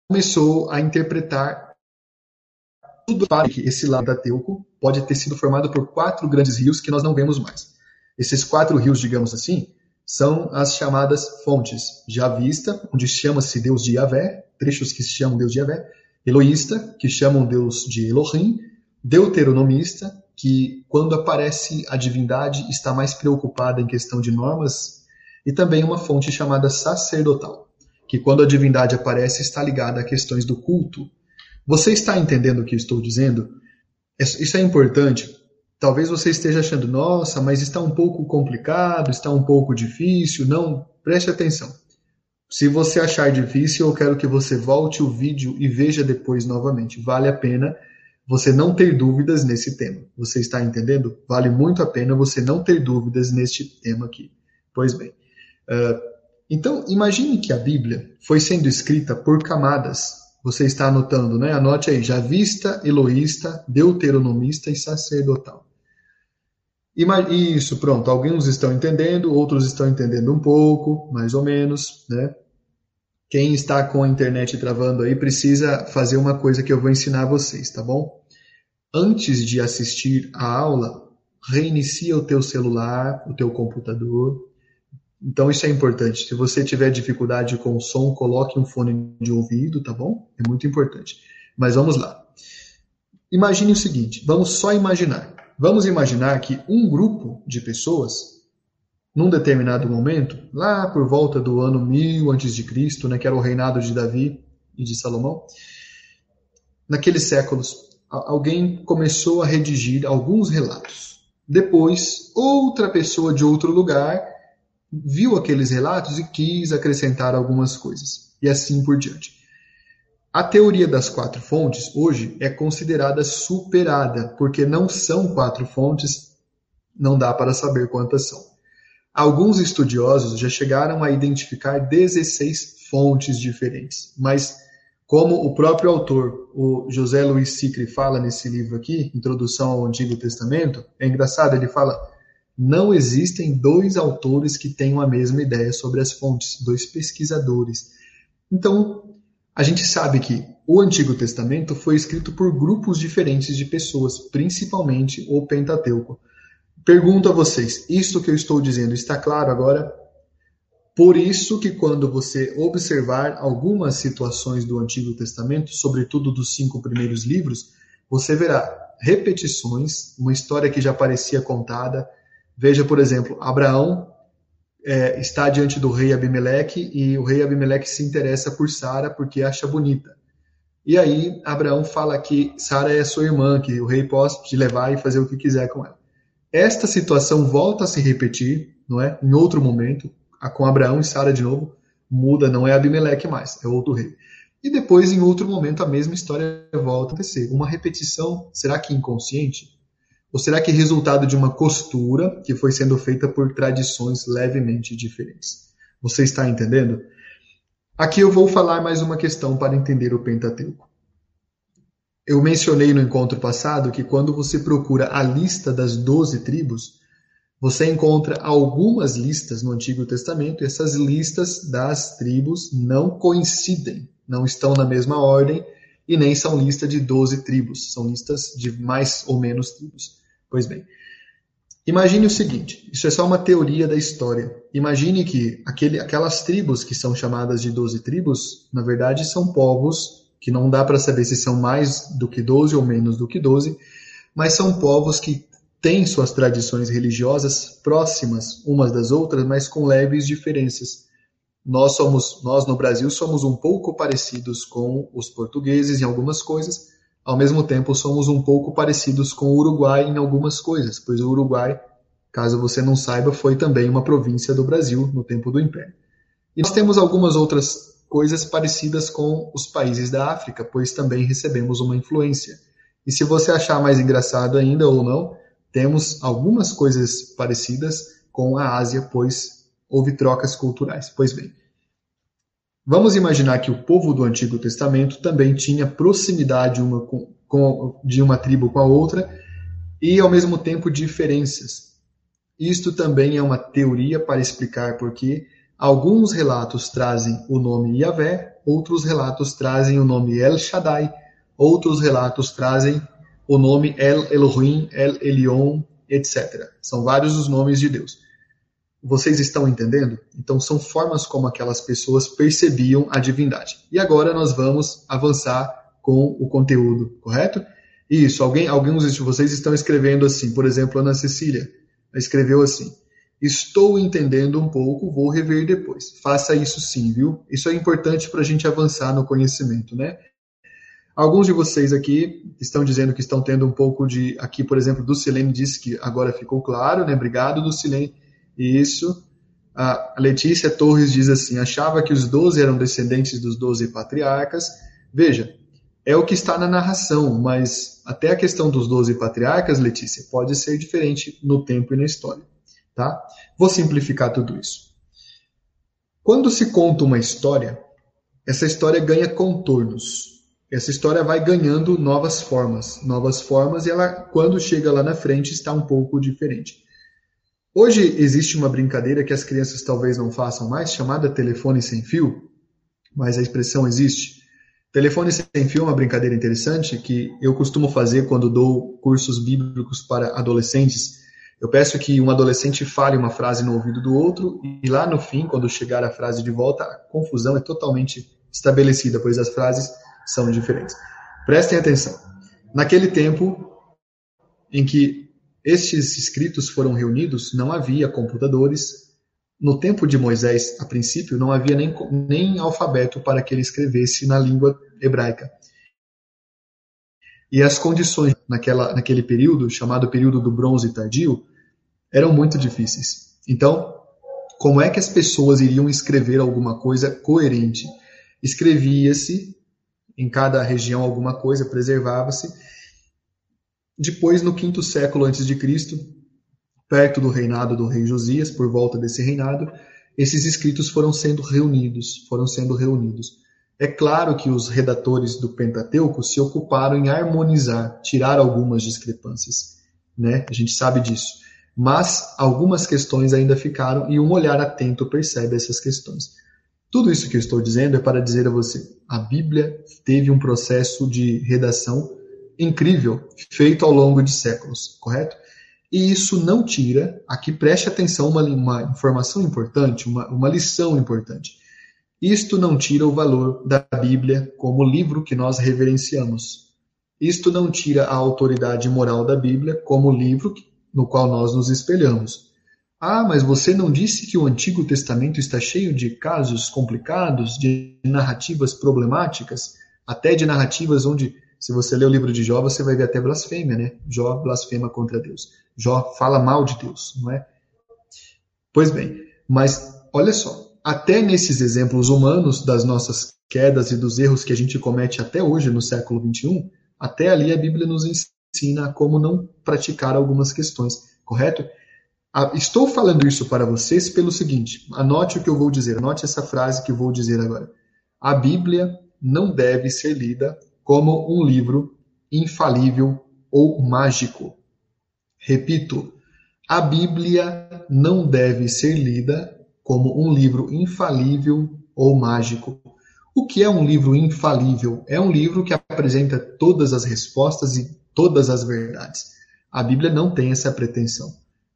[SPEAKER 2] começou a interpretar tudo para que esse lado da Teuco pode ter sido formado por quatro grandes rios que nós não vemos mais. Esses quatro rios, digamos assim, são as chamadas fontes Javista, onde chama-se Deus de Yahvé, trechos que se chamam Deus de Yahvé, Eloísta, que chamam Deus de Elohim, deuteronomista, que quando aparece a divindade está mais preocupada em questão de normas, e também uma fonte chamada sacerdotal, que quando a divindade aparece está ligada a questões do culto. Você está entendendo o que estou dizendo? Isso é importante. Talvez você esteja achando, nossa, mas está um pouco complicado, está um pouco difícil. Não, preste atenção. Se você achar difícil, eu quero que você volte o vídeo e veja depois novamente. Vale a pena você não ter dúvidas nesse tema. Você está entendendo? Vale muito a pena você não ter dúvidas neste tema aqui. Pois bem. Uh, então, imagine que a Bíblia foi sendo escrita por camadas. Você está anotando, né? Anote aí: javista, eloísta, deuteronomista e sacerdotal. Isso, pronto. Alguns estão entendendo, outros estão entendendo um pouco, mais ou menos, né? Quem está com a internet travando aí precisa fazer uma coisa que eu vou ensinar vocês, tá bom? Antes de assistir a aula, reinicia o teu celular, o teu computador. Então isso é importante. Se você tiver dificuldade com o som, coloque um fone de ouvido, tá bom? É muito importante. Mas vamos lá. Imagine o seguinte, vamos só imaginar. Vamos imaginar que um grupo de pessoas num determinado momento, lá por volta do ano 1000 a.C., né, que era o reinado de Davi e de Salomão, naqueles séculos, alguém começou a redigir alguns relatos. Depois, outra pessoa de outro lugar viu aqueles relatos e quis acrescentar algumas coisas, e assim por diante. A teoria das quatro fontes hoje é considerada superada, porque não são quatro fontes, não dá para saber quantas são. Alguns estudiosos já chegaram a identificar 16 fontes diferentes, mas como o próprio autor, o José Luiz Sicre, fala nesse livro aqui, Introdução ao Antigo Testamento, é engraçado, ele fala: não existem dois autores que tenham a mesma ideia sobre as fontes, dois pesquisadores. Então, a gente sabe que o Antigo Testamento foi escrito por grupos diferentes de pessoas, principalmente o Pentateuco. Pergunto a vocês, isto que eu estou dizendo está claro agora? Por isso que quando você observar algumas situações do Antigo Testamento, sobretudo dos cinco primeiros livros, você verá repetições, uma história que já parecia contada. Veja, por exemplo, Abraão é, está diante do rei Abimeleque e o rei Abimeleque se interessa por Sara porque acha bonita. E aí Abraão fala que Sara é sua irmã, que o rei pode te levar e fazer o que quiser com ela. Esta situação volta a se repetir, não é? Em outro momento, com Abraão e Sara de novo, muda, não é Abimeleque mais, é outro rei. E depois, em outro momento, a mesma história volta a acontecer. Uma repetição, será que inconsciente? Ou será que resultado de uma costura que foi sendo feita por tradições levemente diferentes? Você está entendendo? Aqui eu vou falar mais uma questão para entender o Pentateuco. Eu mencionei no encontro passado que quando você procura a lista das doze tribos, você encontra algumas listas no Antigo Testamento e essas listas das tribos não coincidem, não estão na mesma ordem e nem são lista de 12 tribos, são listas de mais ou menos tribos. Pois bem, imagine o seguinte: isso é só uma teoria da história. Imagine que aquele, aquelas tribos que são chamadas de 12 tribos, na verdade, são povos que não dá para saber se são mais do que 12 ou menos do que 12, mas são povos que têm suas tradições religiosas próximas umas das outras, mas com leves diferenças. Nós somos, nós no Brasil somos um pouco parecidos com os portugueses em algumas coisas, ao mesmo tempo somos um pouco parecidos com o Uruguai em algumas coisas, pois o Uruguai, caso você não saiba, foi também uma província do Brasil no tempo do Império. E nós temos algumas outras coisas parecidas com os países da África, pois também recebemos uma influência. E se você achar mais engraçado ainda ou não, temos algumas coisas parecidas com a Ásia, pois houve trocas culturais. Pois bem, vamos imaginar que o povo do Antigo Testamento também tinha proximidade uma com, com, de uma tribo com a outra e, ao mesmo tempo, diferenças. Isto também é uma teoria para explicar porque alguns relatos trazem o nome Yahvé, outros relatos trazem o nome El Shaddai, outros relatos trazem o nome El Elohim, El Elion, etc. São vários os nomes de Deus. Vocês estão entendendo? Então são formas como aquelas pessoas percebiam a divindade. E agora nós vamos avançar com o conteúdo, correto? Isso, alguém, alguns de vocês estão escrevendo assim, por exemplo, Ana Cecília escreveu assim: Estou entendendo um pouco, vou rever depois. Faça isso sim, viu? Isso é importante para a gente avançar no conhecimento, né? Alguns de vocês aqui estão dizendo que estão tendo um pouco de. Aqui, por exemplo, do Silene disse que agora ficou claro, né? Obrigado, do Silene. Isso. A Letícia Torres diz assim: achava que os doze eram descendentes dos doze patriarcas. Veja, é o que está na narração, mas até a questão dos doze patriarcas, Letícia, pode ser diferente no tempo e na história. Tá? Vou simplificar tudo isso. Quando se conta uma história, essa história ganha contornos essa história vai ganhando novas formas, novas formas, e ela, quando chega lá na frente, está um pouco diferente. Hoje existe uma brincadeira que as crianças talvez não façam mais, chamada telefone sem fio, mas a expressão existe. Telefone sem fio é uma brincadeira interessante que eu costumo fazer quando dou cursos bíblicos para adolescentes. Eu peço que um adolescente fale uma frase no ouvido do outro e lá no fim, quando chegar a frase de volta, a confusão é totalmente estabelecida, pois as frases são diferentes. Prestem atenção. Naquele tempo em que estes escritos foram reunidos, não havia computadores. No tempo de Moisés, a princípio, não havia nem, nem alfabeto para que ele escrevesse na língua hebraica. E as condições naquela, naquele período, chamado período do bronze tardio, eram muito difíceis. Então, Como é que as pessoas iriam escrever alguma coisa coerente? Escrevia-se em cada região alguma coisa, preservava-se. Depois, no quinto século antes de Cristo, perto do reinado do rei Josias, por volta desse reinado, esses escritos foram sendo reunidos, foram sendo reunidos. É claro que os redatores do Pentateuco se ocuparam em harmonizar, tirar algumas discrepâncias, né? A gente sabe disso. Mas algumas questões ainda ficaram e um olhar atento percebe essas questões. Tudo isso que eu estou dizendo é para dizer a você: a Bíblia teve um processo de redação incrível, feito ao longo de séculos, correto? E isso não tira, aqui preste atenção, uma, uma informação importante, uma, uma lição importante. Isto não tira o valor da Bíblia como livro que nós reverenciamos. Isto não tira a autoridade moral da Bíblia como livro no qual nós nos espelhamos. Ah, mas você não disse que o Antigo Testamento está cheio de casos complicados, de narrativas problemáticas, até de narrativas onde, se você ler o livro de Jó, você vai ver até blasfêmia, né? Jó blasfema contra Deus. Jó fala mal de Deus, não é? Pois bem, mas olha só, até nesses exemplos humanos das nossas quedas e dos erros que a gente comete até hoje no século 21, até ali a Bíblia nos ensina como não praticar algumas questões, correto? Estou falando isso para vocês pelo seguinte: anote o que eu vou dizer, anote essa frase que eu vou dizer agora. A Bíblia não deve ser lida como um livro infalível ou mágico. Repito, a Bíblia não deve ser lida como um livro infalível ou mágico. O que é um livro infalível? É um livro que apresenta todas as respostas e todas as verdades. A Bíblia não tem essa pretensão.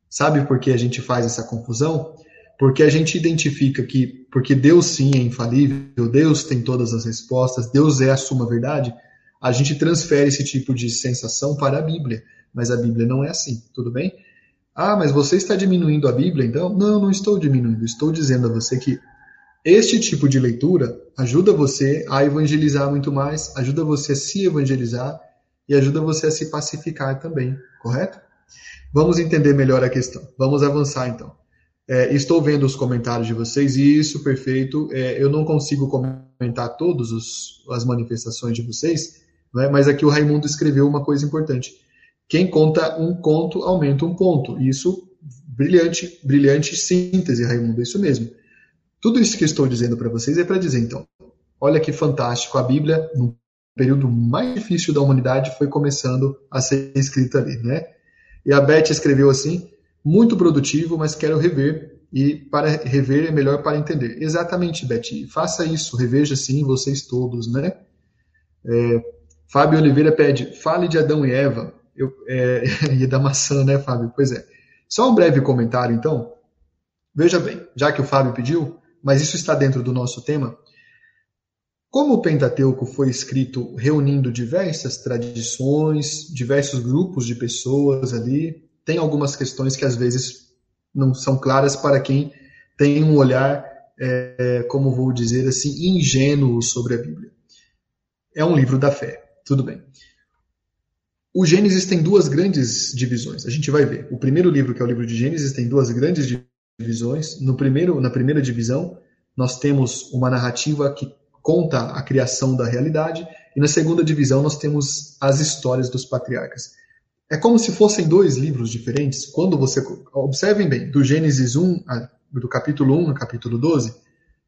[SPEAKER 2] Sabe por que a gente faz essa confusão? Porque a gente identifica que, porque Deus sim é infalível, Deus tem todas as respostas, Deus é a suma verdade, a gente transfere esse tipo de sensação para a Bíblia mas a Bíblia não é assim, tudo bem? Ah, mas você está diminuindo a Bíblia, então? Não, não estou diminuindo. Estou dizendo a você que este tipo de leitura ajuda você a evangelizar muito mais, ajuda você a se evangelizar e ajuda você a se pacificar também, correto? Vamos entender melhor a questão. Vamos avançar então. É, estou vendo os comentários de vocês isso, perfeito. É, eu não consigo comentar todas as manifestações de vocês, é? mas aqui o Raimundo escreveu uma coisa importante. Quem conta um conto aumenta um ponto. Isso, brilhante, brilhante síntese, Raimundo, é isso mesmo. Tudo isso que estou dizendo para vocês é para dizer, então, olha que fantástico, a Bíblia, no período mais difícil da humanidade, foi começando a ser escrita ali, né? E a Beth escreveu assim, muito produtivo, mas quero rever, e para rever é melhor para entender. Exatamente, Beth, faça isso, reveja sim, vocês todos, né? É, Fábio Oliveira pede, fale de Adão e Eva, eu, é, e da maçã, né, Fábio? Pois é. Só um breve comentário, então. Veja bem, já que o Fábio pediu, mas isso está dentro do nosso tema. Como o Pentateuco foi escrito reunindo diversas tradições, diversos grupos de pessoas ali, tem algumas questões que às vezes não são claras para quem tem um olhar, é, como vou dizer assim, ingênuo sobre a Bíblia. É um livro da fé, tudo bem. O Gênesis tem duas grandes divisões. A gente vai ver. O primeiro livro, que é o livro de Gênesis, tem duas grandes divisões. No primeiro, na primeira divisão, nós temos uma narrativa que conta a criação da realidade, e na segunda divisão nós temos as histórias dos patriarcas. É como se fossem dois livros diferentes. Quando você observem bem, do Gênesis 1, do capítulo 1 ao capítulo 12,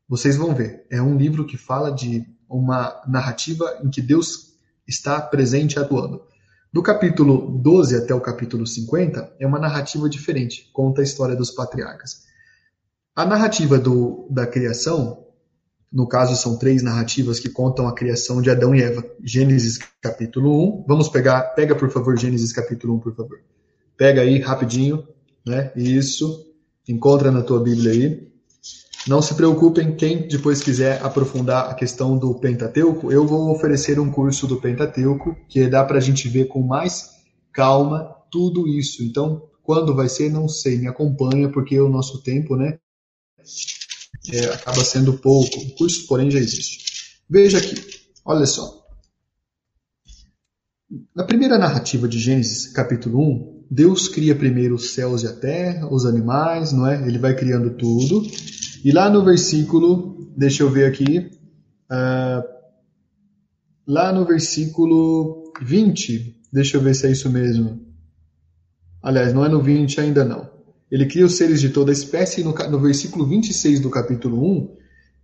[SPEAKER 2] vocês vão ver. É um livro que fala de uma narrativa em que Deus está presente atuando. Do capítulo 12 até o capítulo 50 é uma narrativa diferente, conta a história dos patriarcas. A narrativa do, da criação, no caso são três narrativas que contam a criação de Adão e Eva. Gênesis capítulo 1, vamos pegar, pega por favor Gênesis capítulo 1, por favor. Pega aí rapidinho, né? Isso, encontra na tua Bíblia aí. Não se preocupem, quem depois quiser aprofundar a questão do Pentateuco, eu vou oferecer um curso do Pentateuco que dá para a gente ver com mais calma tudo isso. Então, quando vai ser, não sei, me acompanha, porque o nosso tempo, né, é, acaba sendo pouco. O curso, porém, já existe. Veja aqui, olha só. Na primeira narrativa de Gênesis, capítulo 1, Deus cria primeiro os céus e a terra, os animais, não é? Ele vai criando tudo. E lá no versículo, deixa eu ver aqui, uh, lá no versículo 20, deixa eu ver se é isso mesmo. Aliás, não é no 20 ainda não. Ele cria os seres de toda espécie, e no, no versículo 26 do capítulo 1,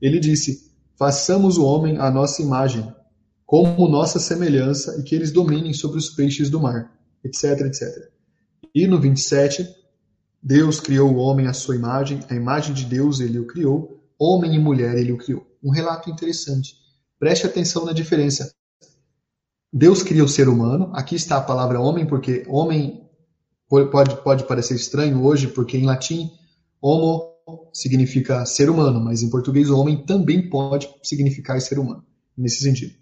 [SPEAKER 2] ele disse: Façamos o homem à nossa imagem, como nossa semelhança, e que eles dominem sobre os peixes do mar, etc, etc. E no 27, Deus criou o homem à sua imagem, a imagem de Deus ele o criou, homem e mulher ele o criou. Um relato interessante. Preste atenção na diferença. Deus cria o ser humano, aqui está a palavra homem, porque homem pode, pode parecer estranho hoje, porque em latim, homo significa ser humano, mas em português, homem também pode significar ser humano, nesse sentido.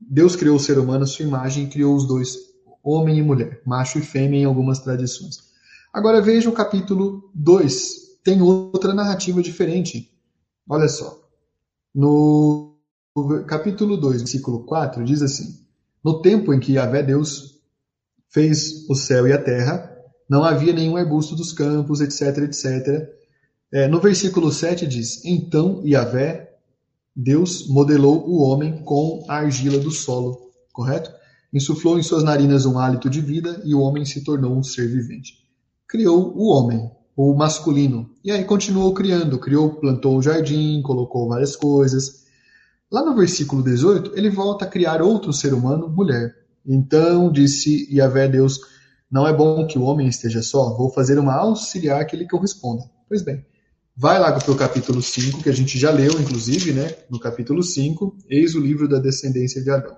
[SPEAKER 2] Deus criou o ser humano à sua imagem e criou os dois homem e mulher, macho e fêmea em algumas tradições. Agora veja o capítulo 2. Tem outra narrativa diferente. Olha só. No capítulo 2, versículo 4, diz assim: No tempo em que Yahvé Deus fez o céu e a terra, não havia nenhum arbusto dos campos, etc, etc. É, no versículo 7 diz: Então Yahvé, Deus, modelou o homem com a argila do solo. Correto? Insuflou em suas narinas um hálito de vida e o homem se tornou um ser vivente. Criou o homem, o masculino. E aí continuou criando, criou, plantou o jardim, colocou várias coisas. Lá no versículo 18, ele volta a criar outro ser humano, mulher. Então disse Yahvé Deus, não é bom que o homem esteja só, vou fazer uma auxiliar que lhe corresponda. Pois bem, vai lá para o capítulo 5, que a gente já leu, inclusive, né? No capítulo 5, eis o livro da descendência de Adão.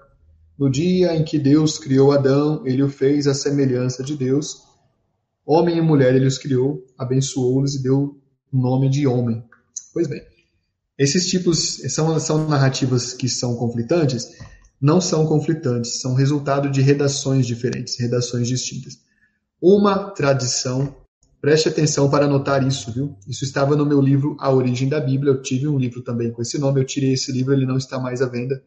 [SPEAKER 2] No dia em que Deus criou Adão, ele o fez à semelhança de Deus. Homem e mulher ele os criou, abençoou-os e deu o nome de homem. Pois bem, esses tipos são, são narrativas que são conflitantes? Não são conflitantes, são resultado de redações diferentes, redações distintas. Uma tradição, preste atenção para anotar isso, viu? Isso estava no meu livro A Origem da Bíblia, eu tive um livro também com esse nome, eu tirei esse livro, ele não está mais à venda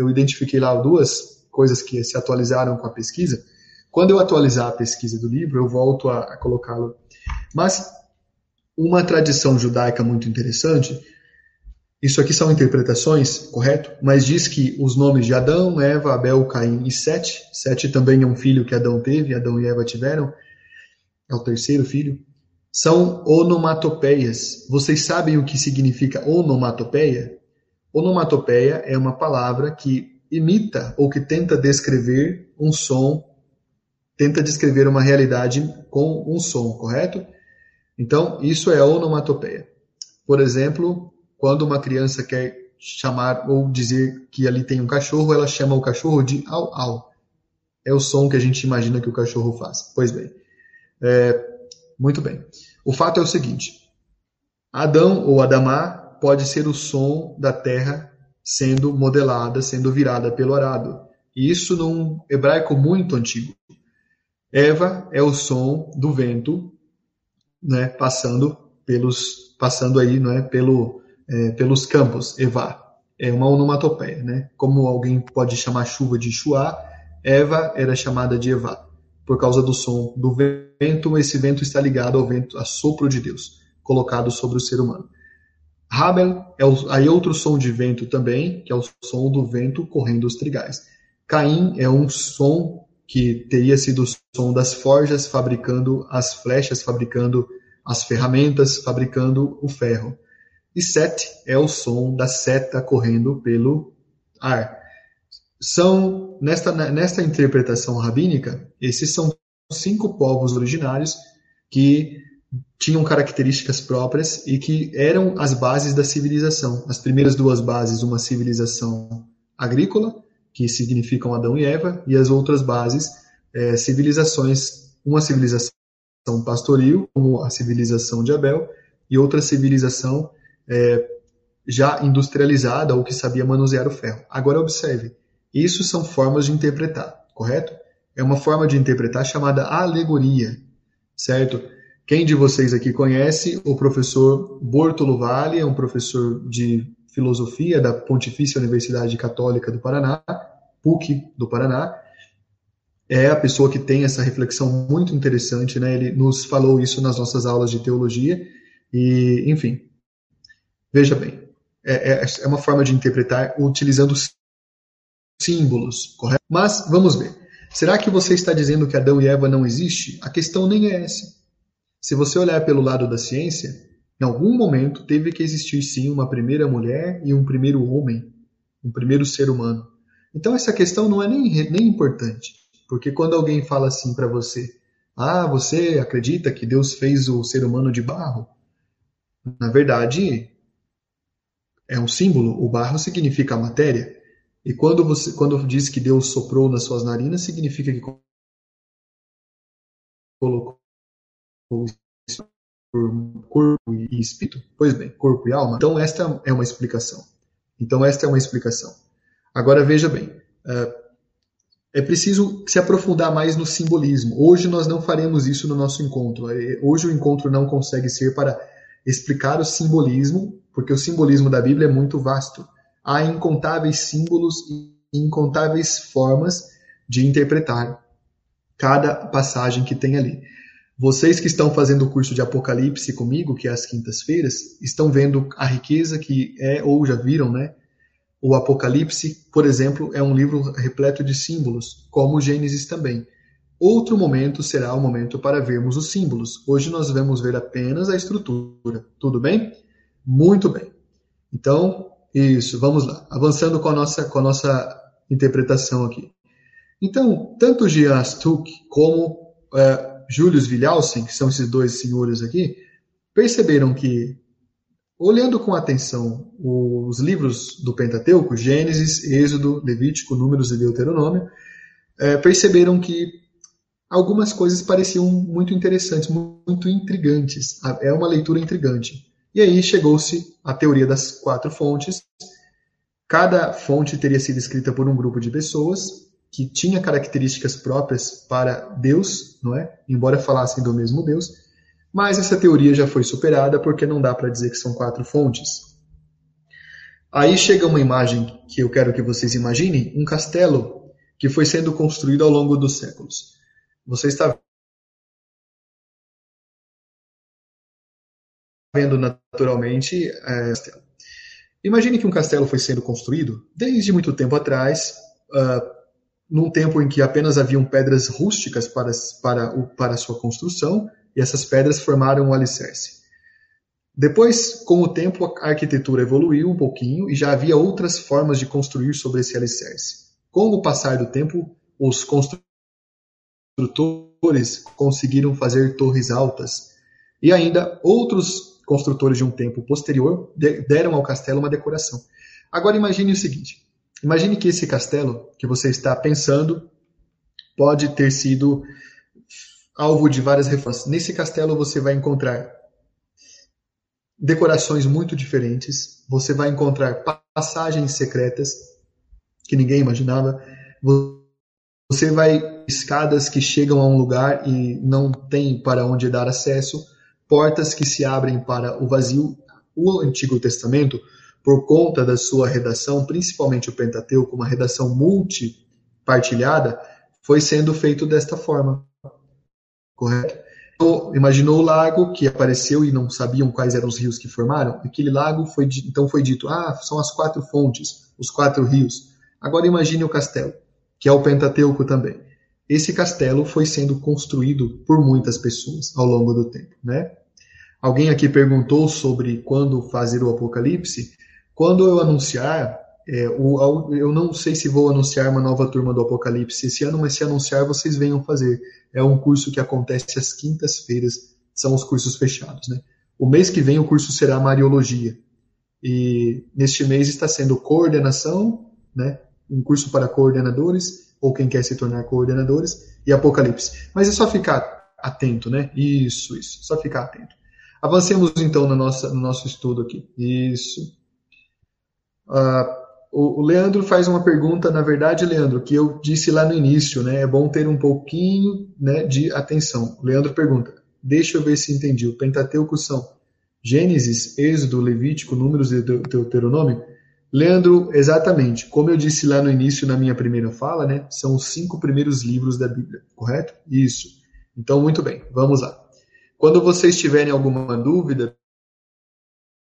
[SPEAKER 2] eu identifiquei lá duas coisas que se atualizaram com a pesquisa. Quando eu atualizar a pesquisa do livro, eu volto a, a colocá-lo. Mas uma tradição judaica muito interessante, isso aqui são interpretações, correto? Mas diz que os nomes de Adão, Eva, Abel, Caim e Sete, Sete também é um filho que Adão teve, Adão e Eva tiveram, é o terceiro filho, são onomatopeias. Vocês sabem o que significa onomatopeia? Onomatopeia é uma palavra que imita ou que tenta descrever um som, tenta descrever uma realidade com um som, correto? Então, isso é onomatopeia. Por exemplo, quando uma criança quer chamar ou dizer que ali tem um cachorro, ela chama o cachorro de au au. É o som que a gente imagina que o cachorro faz. Pois bem. É, muito bem. O fato é o seguinte: Adão ou Adamá pode ser o som da terra sendo modelada, sendo virada pelo arado. E isso num hebraico muito antigo. Eva é o som do vento, né, passando pelos, passando aí, né, pelo, é, pelos campos. Eva é uma onomatopeia, né? Como alguém pode chamar chuva de chuá, Eva era chamada de Eva por causa do som do vento. Esse vento está ligado ao vento, a sopro de Deus, colocado sobre o ser humano. Rabel é o, aí outro som de vento também, que é o som do vento correndo os trigais. Caim é um som que teria sido o som das forjas fabricando as flechas, fabricando as ferramentas, fabricando o ferro. E Set é o som da seta correndo pelo ar. São nesta, nesta interpretação rabínica, esses são cinco povos originários que tinham características próprias e que eram as bases da civilização. As primeiras duas bases, uma civilização agrícola, que significam Adão e Eva, e as outras bases, é, civilizações, uma civilização pastoril, como a civilização de Abel, e outra civilização é, já industrializada ou que sabia manusear o ferro. Agora observe, isso são formas de interpretar, correto? É uma forma de interpretar chamada alegoria, certo? Quem de vocês aqui conhece o professor Bortolo Vale, é um professor de filosofia da Pontifícia Universidade Católica do Paraná, PUC do Paraná. é a pessoa que tem essa reflexão muito interessante, né? Ele nos falou isso nas nossas aulas de teologia e, enfim, veja bem, é, é, é uma forma de interpretar utilizando símbolos, correto? Mas vamos ver. Será que você está dizendo que Adão e Eva não existe? A questão nem é essa. Se você olhar pelo lado da ciência, em algum momento teve que existir sim uma primeira mulher e um primeiro homem, um primeiro ser humano. Então essa questão não é nem, nem importante, porque quando alguém fala assim para você, ah, você acredita que Deus fez o ser humano de barro? Na verdade, é um símbolo. O barro significa matéria. E quando você quando diz que Deus soprou nas suas narinas, significa que colocou corpo e espírito? Pois bem, corpo e alma. Então esta é uma explicação. Então esta é uma explicação. Agora veja bem, é, é preciso se aprofundar mais no simbolismo. Hoje nós não faremos isso no nosso encontro. É, hoje o encontro não consegue ser para explicar o simbolismo, porque o simbolismo da Bíblia é muito vasto há incontáveis símbolos e incontáveis formas de interpretar cada passagem que tem ali. Vocês que estão fazendo o curso de Apocalipse comigo, que é às quintas-feiras, estão vendo a riqueza que é, ou já viram, né? O Apocalipse, por exemplo, é um livro repleto de símbolos, como o Gênesis também. Outro momento será o momento para vermos os símbolos. Hoje nós vamos ver apenas a estrutura. Tudo bem? Muito bem. Então, isso, vamos lá. Avançando com a nossa, com a nossa interpretação aqui. Então, tanto Jean Stuck como é, Julius Vilhausen, que são esses dois senhores aqui, perceberam que, olhando com atenção os livros do Pentateuco, Gênesis, Êxodo, Levítico, Números e Deuteronômio, é, perceberam que algumas coisas pareciam muito interessantes, muito intrigantes. É uma leitura intrigante. E aí chegou-se à teoria das quatro fontes. Cada fonte teria sido escrita por um grupo de pessoas que tinha características próprias para Deus, não é? Embora falassem do mesmo Deus, mas essa teoria já foi superada porque não dá para dizer que são quatro fontes. Aí chega uma imagem que eu quero que vocês imaginem, um castelo que foi sendo construído ao longo dos séculos. Você está vendo naturalmente é, Imagine que um castelo foi sendo construído desde muito tempo atrás, uh, num tempo em que apenas haviam pedras rústicas para, para, o, para sua construção, e essas pedras formaram o um alicerce. Depois, com o tempo, a arquitetura evoluiu um pouquinho e já havia outras formas de construir sobre esse alicerce. Com o passar do tempo, os construtores conseguiram fazer torres altas e ainda outros construtores de um tempo posterior deram ao castelo uma decoração. Agora imagine o seguinte: imagine que esse castelo que você está pensando pode ter sido alvo de várias reformas. Nesse castelo você vai encontrar decorações muito diferentes, você vai encontrar passagens secretas que ninguém imaginava, você vai escadas que chegam a um lugar e não tem para onde dar acesso portas que se abrem para o vazio. O Antigo Testamento, por conta da sua redação, principalmente o Pentateuco, uma redação multipartilhada, foi sendo feito desta forma. Correto? Então, imaginou o lago que apareceu e não sabiam quais eram os rios que formaram? Aquele lago foi então foi dito: ah, são as quatro fontes, os quatro rios. Agora imagine o castelo, que é o Pentateuco também. Esse castelo foi sendo construído por muitas pessoas ao longo do tempo, né? Alguém aqui perguntou sobre quando fazer o Apocalipse. Quando eu anunciar, é, o, eu não sei se vou anunciar uma nova turma do Apocalipse esse ano, mas se anunciar, vocês venham fazer. É um curso que acontece às quintas-feiras, são os cursos fechados. Né? O mês que vem o curso será Mariologia. E neste mês está sendo coordenação, né? um curso para coordenadores, ou quem quer se tornar coordenadores, e Apocalipse. Mas é só ficar atento, né? Isso, isso, só ficar atento. Avancemos então no nosso, no nosso estudo aqui. Isso. Uh, o, Leandro faz uma pergunta, na verdade, Leandro, que eu disse lá no início, né? É bom ter um pouquinho né, de atenção. O Leandro pergunta: deixa eu ver se entendi. O Pentateuco são Gênesis, Êxodo, Levítico, Números e Deuteronômio? Leandro, exatamente. Como eu disse lá no início, na minha primeira fala, né? São os cinco primeiros livros da Bíblia, correto? Isso. Então, muito bem, vamos lá. Quando vocês tiverem alguma dúvida,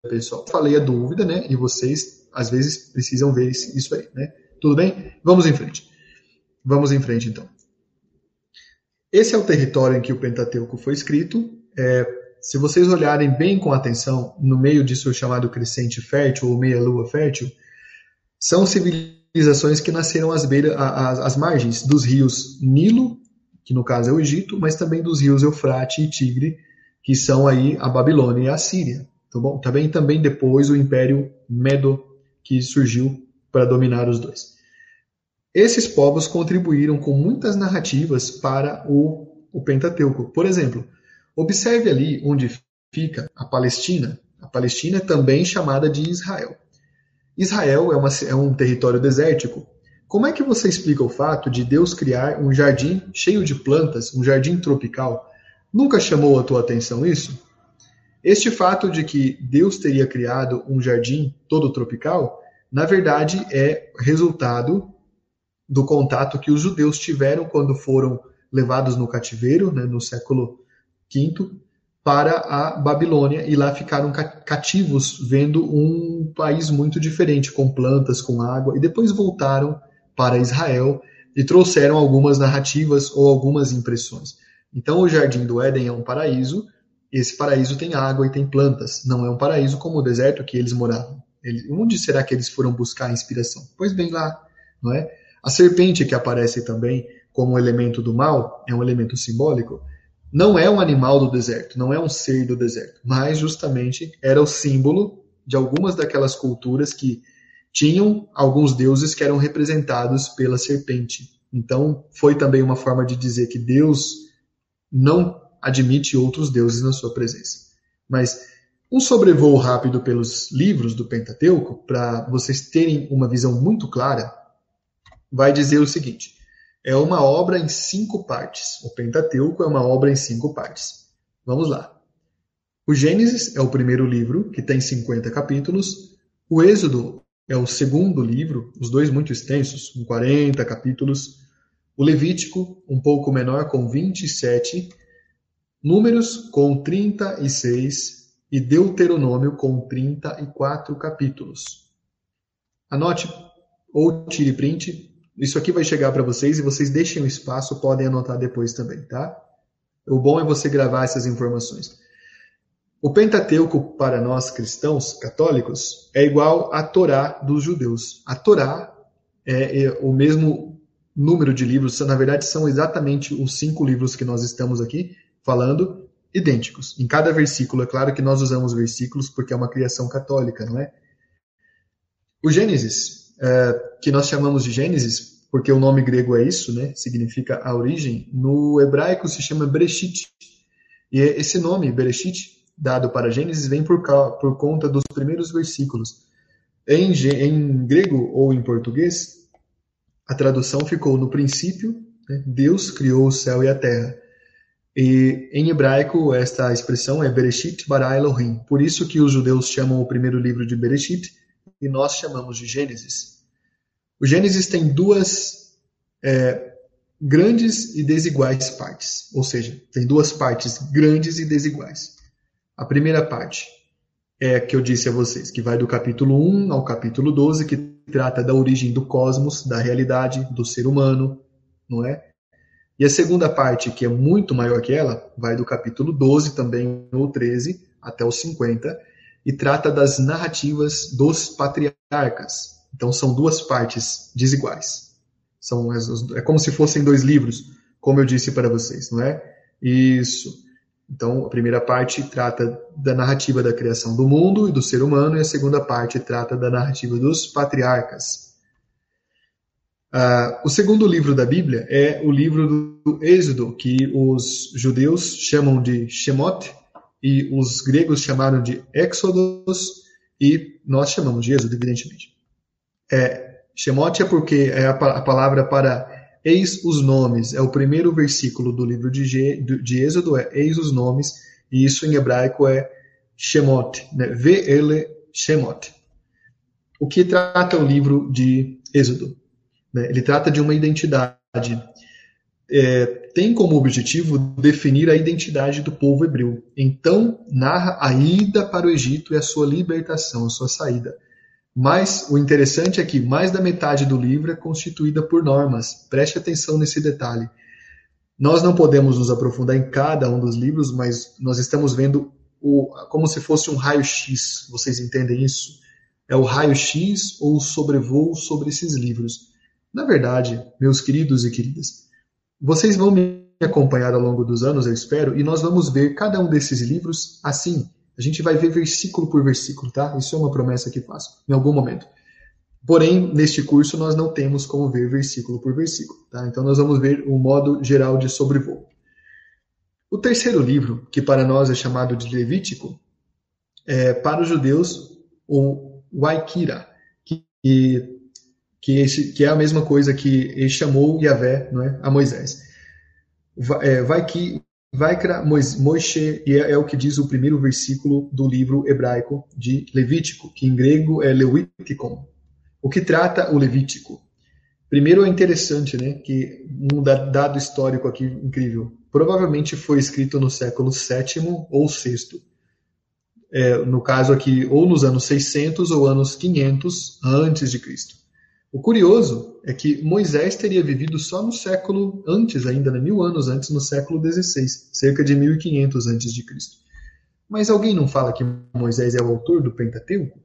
[SPEAKER 2] pessoal, falei a dúvida, né? E vocês, às vezes, precisam ver isso aí, né? Tudo bem? Vamos em frente. Vamos em frente, então. Esse é o território em que o Pentateuco foi escrito. É, se vocês olharem bem com atenção, no meio disso chamado crescente fértil ou meia-lua fértil, são civilizações que nasceram às, beira, às, às margens dos rios Nilo, que no caso é o Egito, mas também dos rios Eufrate e Tigre, que são aí a Babilônia e a Síria. Tá bom? Também, também depois o Império Medo, que surgiu para dominar os dois. Esses povos contribuíram com muitas narrativas para o, o Pentateuco. Por exemplo, observe ali onde fica a Palestina. A Palestina é também chamada de Israel. Israel é, uma, é um território desértico. Como é que você explica o fato de Deus criar um jardim cheio de plantas, um jardim tropical? Nunca chamou a tua atenção isso? Este fato de que Deus teria criado um jardim todo tropical, na verdade é resultado do contato que os judeus tiveram quando foram levados no cativeiro, né, no século V, para a Babilônia e lá ficaram cativos, vendo um país muito diferente, com plantas, com água, e depois voltaram para Israel e trouxeram algumas narrativas ou algumas impressões. Então, o Jardim do Éden é um paraíso, esse paraíso tem água e tem plantas, não é um paraíso como o deserto que eles moravam. onde será que eles foram buscar inspiração? Pois bem, lá, não é? A serpente, que aparece também como elemento do mal, é um elemento simbólico, não é um animal do deserto, não é um ser do deserto, mas justamente era o símbolo de algumas daquelas culturas que tinham alguns deuses que eram representados pela serpente. Então, foi também uma forma de dizer que Deus não admite outros deuses na sua presença. Mas um sobrevoo rápido pelos livros do Pentateuco, para vocês terem uma visão muito clara, vai dizer o seguinte: é uma obra em cinco partes. O Pentateuco é uma obra em cinco partes. Vamos lá. O Gênesis é o primeiro livro, que tem 50 capítulos. O Êxodo é o segundo livro, os dois muito extensos, com 40 capítulos. O Levítico, um pouco menor, com 27. Números, com 36. E Deuteronômio, com 34 capítulos. Anote ou tire print isso aqui vai chegar para vocês e vocês deixem o espaço, podem anotar depois também, tá? O bom é você gravar essas informações. O Pentateuco para nós cristãos católicos é igual à Torá dos judeus. A Torá é, é o mesmo número de livros, na verdade são exatamente os cinco livros que nós estamos aqui falando, idênticos. Em cada versículo, é claro que nós usamos versículos porque é uma criação católica, não é? O Gênesis é, que nós chamamos de Gênesis, porque o nome grego é isso, né? Significa a origem. No hebraico se chama Bereshit. E esse nome, Bereshit, dado para Gênesis, vem por, por conta dos primeiros versículos. Em, em, grego ou em português, a tradução ficou no princípio, né? Deus criou o céu e a terra. E em hebraico, esta expressão é Bereshit bara Elohim. Por isso que os judeus chamam o primeiro livro de Bereshit e nós chamamos de Gênesis. O Gênesis tem duas é, grandes e desiguais partes, ou seja, tem duas partes grandes e desiguais. A primeira parte é a que eu disse a vocês, que vai do capítulo 1 ao capítulo 12, que trata da origem do cosmos, da realidade, do ser humano, não é? E a segunda parte, que é muito maior que ela, vai do capítulo 12 também, ou 13, até os 50, e trata das narrativas dos patriarcas. Então são duas partes desiguais. São é como se fossem dois livros, como eu disse para vocês, não é? Isso. Então a primeira parte trata da narrativa da criação do mundo e do ser humano e a segunda parte trata da narrativa dos patriarcas. Uh, o segundo livro da Bíblia é o livro do Êxodo, que os judeus chamam de Shemot, e os gregos chamaram de Exodus e nós chamamos de Êxodo, evidentemente. É, Shemot é porque é a, a, palavra para eis os nomes, é o primeiro versículo do livro de, de Êxodo, é eis os nomes, e isso em hebraico é Shemot, né? V-L Shemot. O que trata o livro de Êxodo? Né? Ele trata de uma identidade. É, tem como objetivo definir a identidade do povo hebreu. Então, narra a ida para o Egito e a sua libertação, a sua saída. Mas o interessante é que mais da metade do livro é constituída por normas. Preste atenção nesse detalhe. Nós não podemos nos aprofundar em cada um dos livros, mas nós estamos vendo o, como se fosse um raio-x. Vocês entendem isso? É o raio-x ou o sobrevoo sobre esses livros. Na verdade, meus queridos e queridas, vocês vão me acompanhar ao longo dos anos, eu espero, e nós vamos ver cada um desses livros assim. A gente vai ver versículo por versículo, tá? Isso é uma promessa que faço, em algum momento. Porém, neste curso nós não temos como ver versículo por versículo, tá? Então nós vamos ver o modo geral de sobrevoo. O terceiro livro, que para nós é chamado de Levítico, é para os judeus o Waikira, que, que, que é a mesma coisa que ele chamou Yahvé não é, a Moisés. É, Vaiki, Vaikra Moishe, e é, é, o que diz o primeiro versículo do livro hebraico de Levítico, que em grego é Leviticon. O que trata o Levítico? Primeiro é interessante, né, que um dado histórico aqui incrível. Provavelmente foi escrito no século VII ou VI. É, no caso aqui, ou nos anos 600 ou anos 500 antes de Cristo. O curioso é que Moisés teria vivido só no século antes, ainda né, mil anos antes, no século XVI, cerca de 1500 antes de Cristo. Mas alguém não fala que Moisés é o autor do Pentateuco?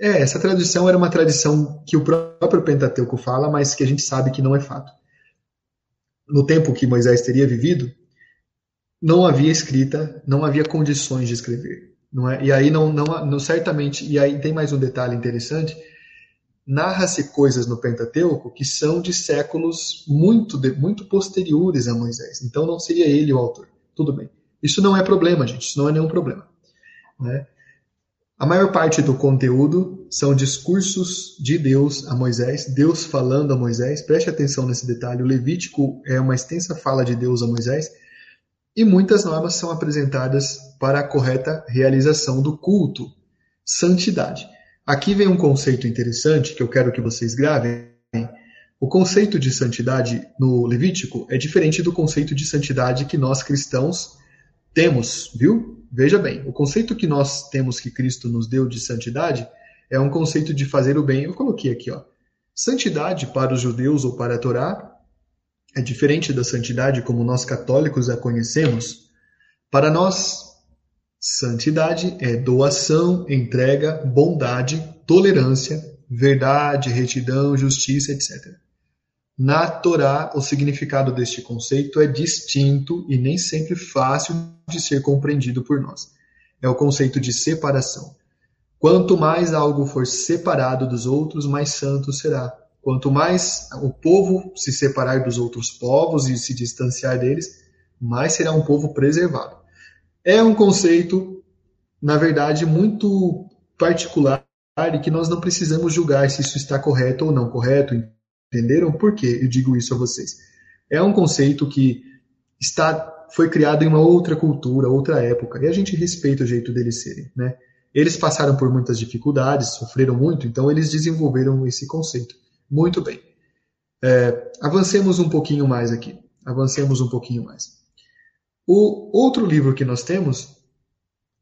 [SPEAKER 2] É, essa tradição era uma tradição que o próprio Pentateuco fala, mas que a gente sabe que não é fato. No tempo que Moisés teria vivido, não havia escrita, não havia condições de escrever. Não é? E aí não, não, não certamente, e aí tem mais um detalhe interessante, narra-se coisas no Pentateuco que são de séculos muito, muito posteriores a Moisés. Então não seria ele o autor. Tudo bem. Isso não é problema, gente. Isso não é nenhum problema. Né? A maior parte do conteúdo são discursos de Deus a Moisés, Deus falando a Moisés. Preste atenção nesse detalhe. O Levítico é uma extensa fala de Deus a Moisés. E muitas normas são apresentadas para a correta realização do culto, santidade. Aqui vem um conceito interessante que eu quero que vocês gravem. O conceito de santidade no Levítico é diferente do conceito de santidade que nós cristãos temos, viu? Veja bem, o conceito que nós temos que Cristo nos deu de santidade é um conceito de fazer o bem. Eu coloquei aqui, ó. Santidade para os judeus ou para a Torá é diferente da santidade como nós católicos a conhecemos. Para nós, Santidade é doação, entrega, bondade, tolerância, verdade, retidão, justiça, etc. Na Torá, o significado deste conceito é distinto e nem sempre fácil de ser compreendido por nós. É o conceito de separação. Quanto mais algo for separado dos outros, mais santo será. Quanto mais o povo se separar dos outros povos e se distanciar deles, mais será um povo preservado. É um conceito, na verdade, muito particular e que nós não precisamos julgar se isso está correto ou não correto. Entenderam por que eu digo isso a vocês? É um conceito que está foi criado em uma outra cultura, outra época, e a gente respeita o jeito deles serem, né? Eles passaram por muitas dificuldades, sofreram muito, então eles desenvolveram esse conceito. Muito bem. É, avancemos um pouquinho mais aqui. Avancemos um pouquinho mais. O outro livro que nós temos,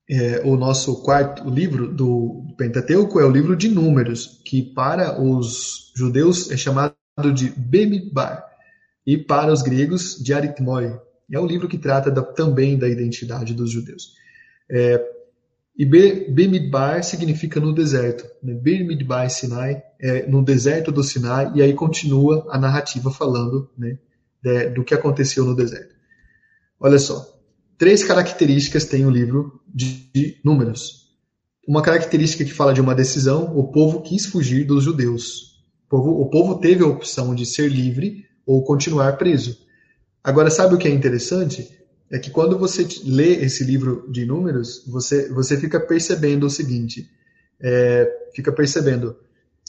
[SPEAKER 2] é, o nosso quarto livro do Pentateuco, é o livro de Números, que para os judeus é chamado de Bemidbar, e para os gregos de Aritmoi. É o livro que trata da, também da identidade dos judeus. É, e Bemidbar significa no deserto. Né? Bemidbar Sinai é no deserto do Sinai, e aí continua a narrativa falando né, de, do que aconteceu no deserto. Olha só. Três características tem o livro de, de Números. Uma característica que fala de uma decisão: o povo quis fugir dos judeus. O povo, o povo teve a opção de ser livre ou continuar preso. Agora, sabe o que é interessante? É que quando você lê esse livro de números, você, você fica percebendo o seguinte: é, fica percebendo,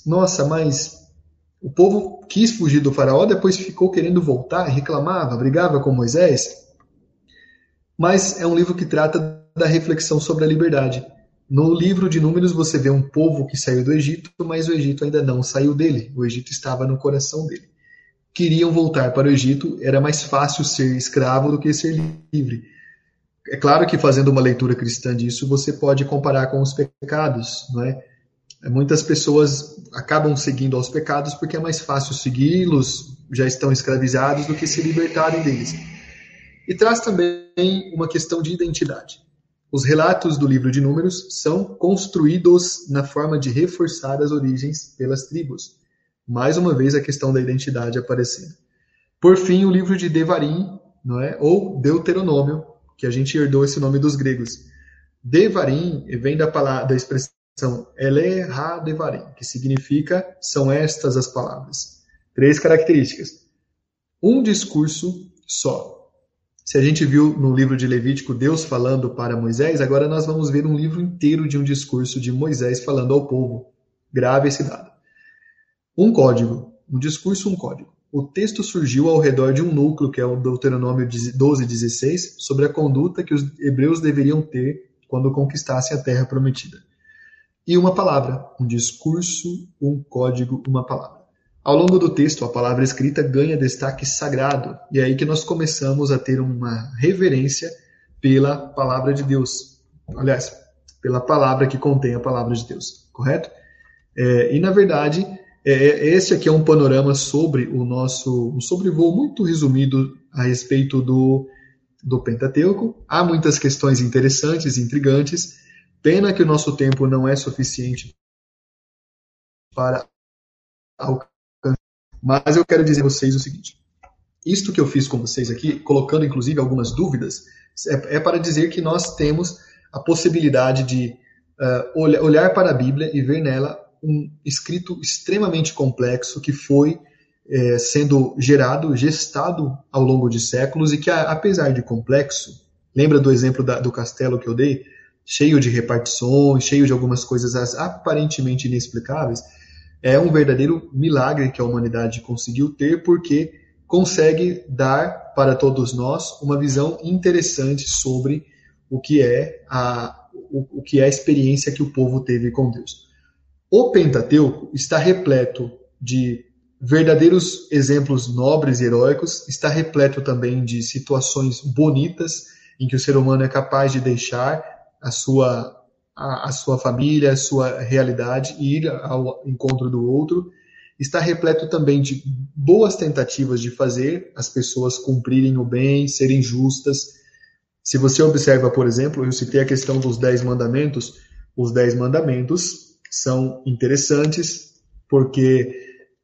[SPEAKER 2] nossa, mas o povo quis fugir do faraó, depois ficou querendo voltar, reclamava, brigava com Moisés mas é um livro que trata da reflexão sobre a liberdade. No livro de Números você vê um povo que saiu do Egito, mas o Egito ainda não saiu dele. O Egito estava no coração dele. Queriam voltar para o Egito, era mais fácil ser escravo do que ser livre. É claro que fazendo uma leitura cristã disso, você pode comparar com os pecados, não é? Muitas pessoas acabam seguindo aos pecados porque é mais fácil segui-los, já estão escravizados, do que se libertarem deles. E traz também uma questão de identidade. Os relatos do livro de Números são construídos na forma de reforçar as origens pelas tribos. Mais uma vez a questão da identidade aparecendo. Por fim, o livro de Devarim, não é? ou Deuteronômio, que a gente herdou esse nome dos gregos. Devarim vem da, palavra, da expressão Ele Ha Devarim, que significa são estas as palavras. Três características. Um discurso só. Se a gente viu no livro de Levítico Deus falando para Moisés, agora nós vamos ver um livro inteiro de um discurso de Moisés falando ao povo. Grave esse dado. Um código. Um discurso, um código. O texto surgiu ao redor de um núcleo, que é o Deuteronômio 12, 16, sobre a conduta que os hebreus deveriam ter quando conquistassem a terra prometida. E uma palavra, um discurso, um código, uma palavra. Ao longo do texto, a palavra escrita ganha destaque sagrado, e é aí que nós começamos a ter uma reverência pela palavra de Deus. Aliás, pela palavra que contém a palavra de Deus, correto? É, e na verdade, é, é, esse aqui é um panorama sobre o nosso, um sobrevoo muito resumido a respeito do, do Pentateuco. Há muitas questões interessantes, intrigantes. Pena que o nosso tempo não é suficiente para alcançar mas eu quero dizer a vocês o seguinte: isto que eu fiz com vocês aqui, colocando inclusive algumas dúvidas, é, é para dizer que nós temos a possibilidade de uh, olhar para a Bíblia e ver nela um escrito extremamente complexo que foi é, sendo gerado, gestado ao longo de séculos e que, apesar de complexo, lembra do exemplo da, do castelo que eu dei? Cheio de repartições, cheio de algumas coisas aparentemente inexplicáveis, é um verdadeiro milagre que a humanidade conseguiu ter, porque consegue dar para todos nós uma visão interessante sobre o que é a, o, o que é a experiência que o povo teve com Deus. O Pentateuco está repleto de verdadeiros exemplos nobres e heróicos, está repleto também de situações bonitas em que o ser humano é capaz de deixar a sua a, a sua família, a sua realidade e ir ao encontro do outro. Está repleto também de boas tentativas de fazer as pessoas cumprirem o bem, serem justas. Se você observa, por exemplo, eu citei a questão dos dez mandamentos. Os dez mandamentos são interessantes porque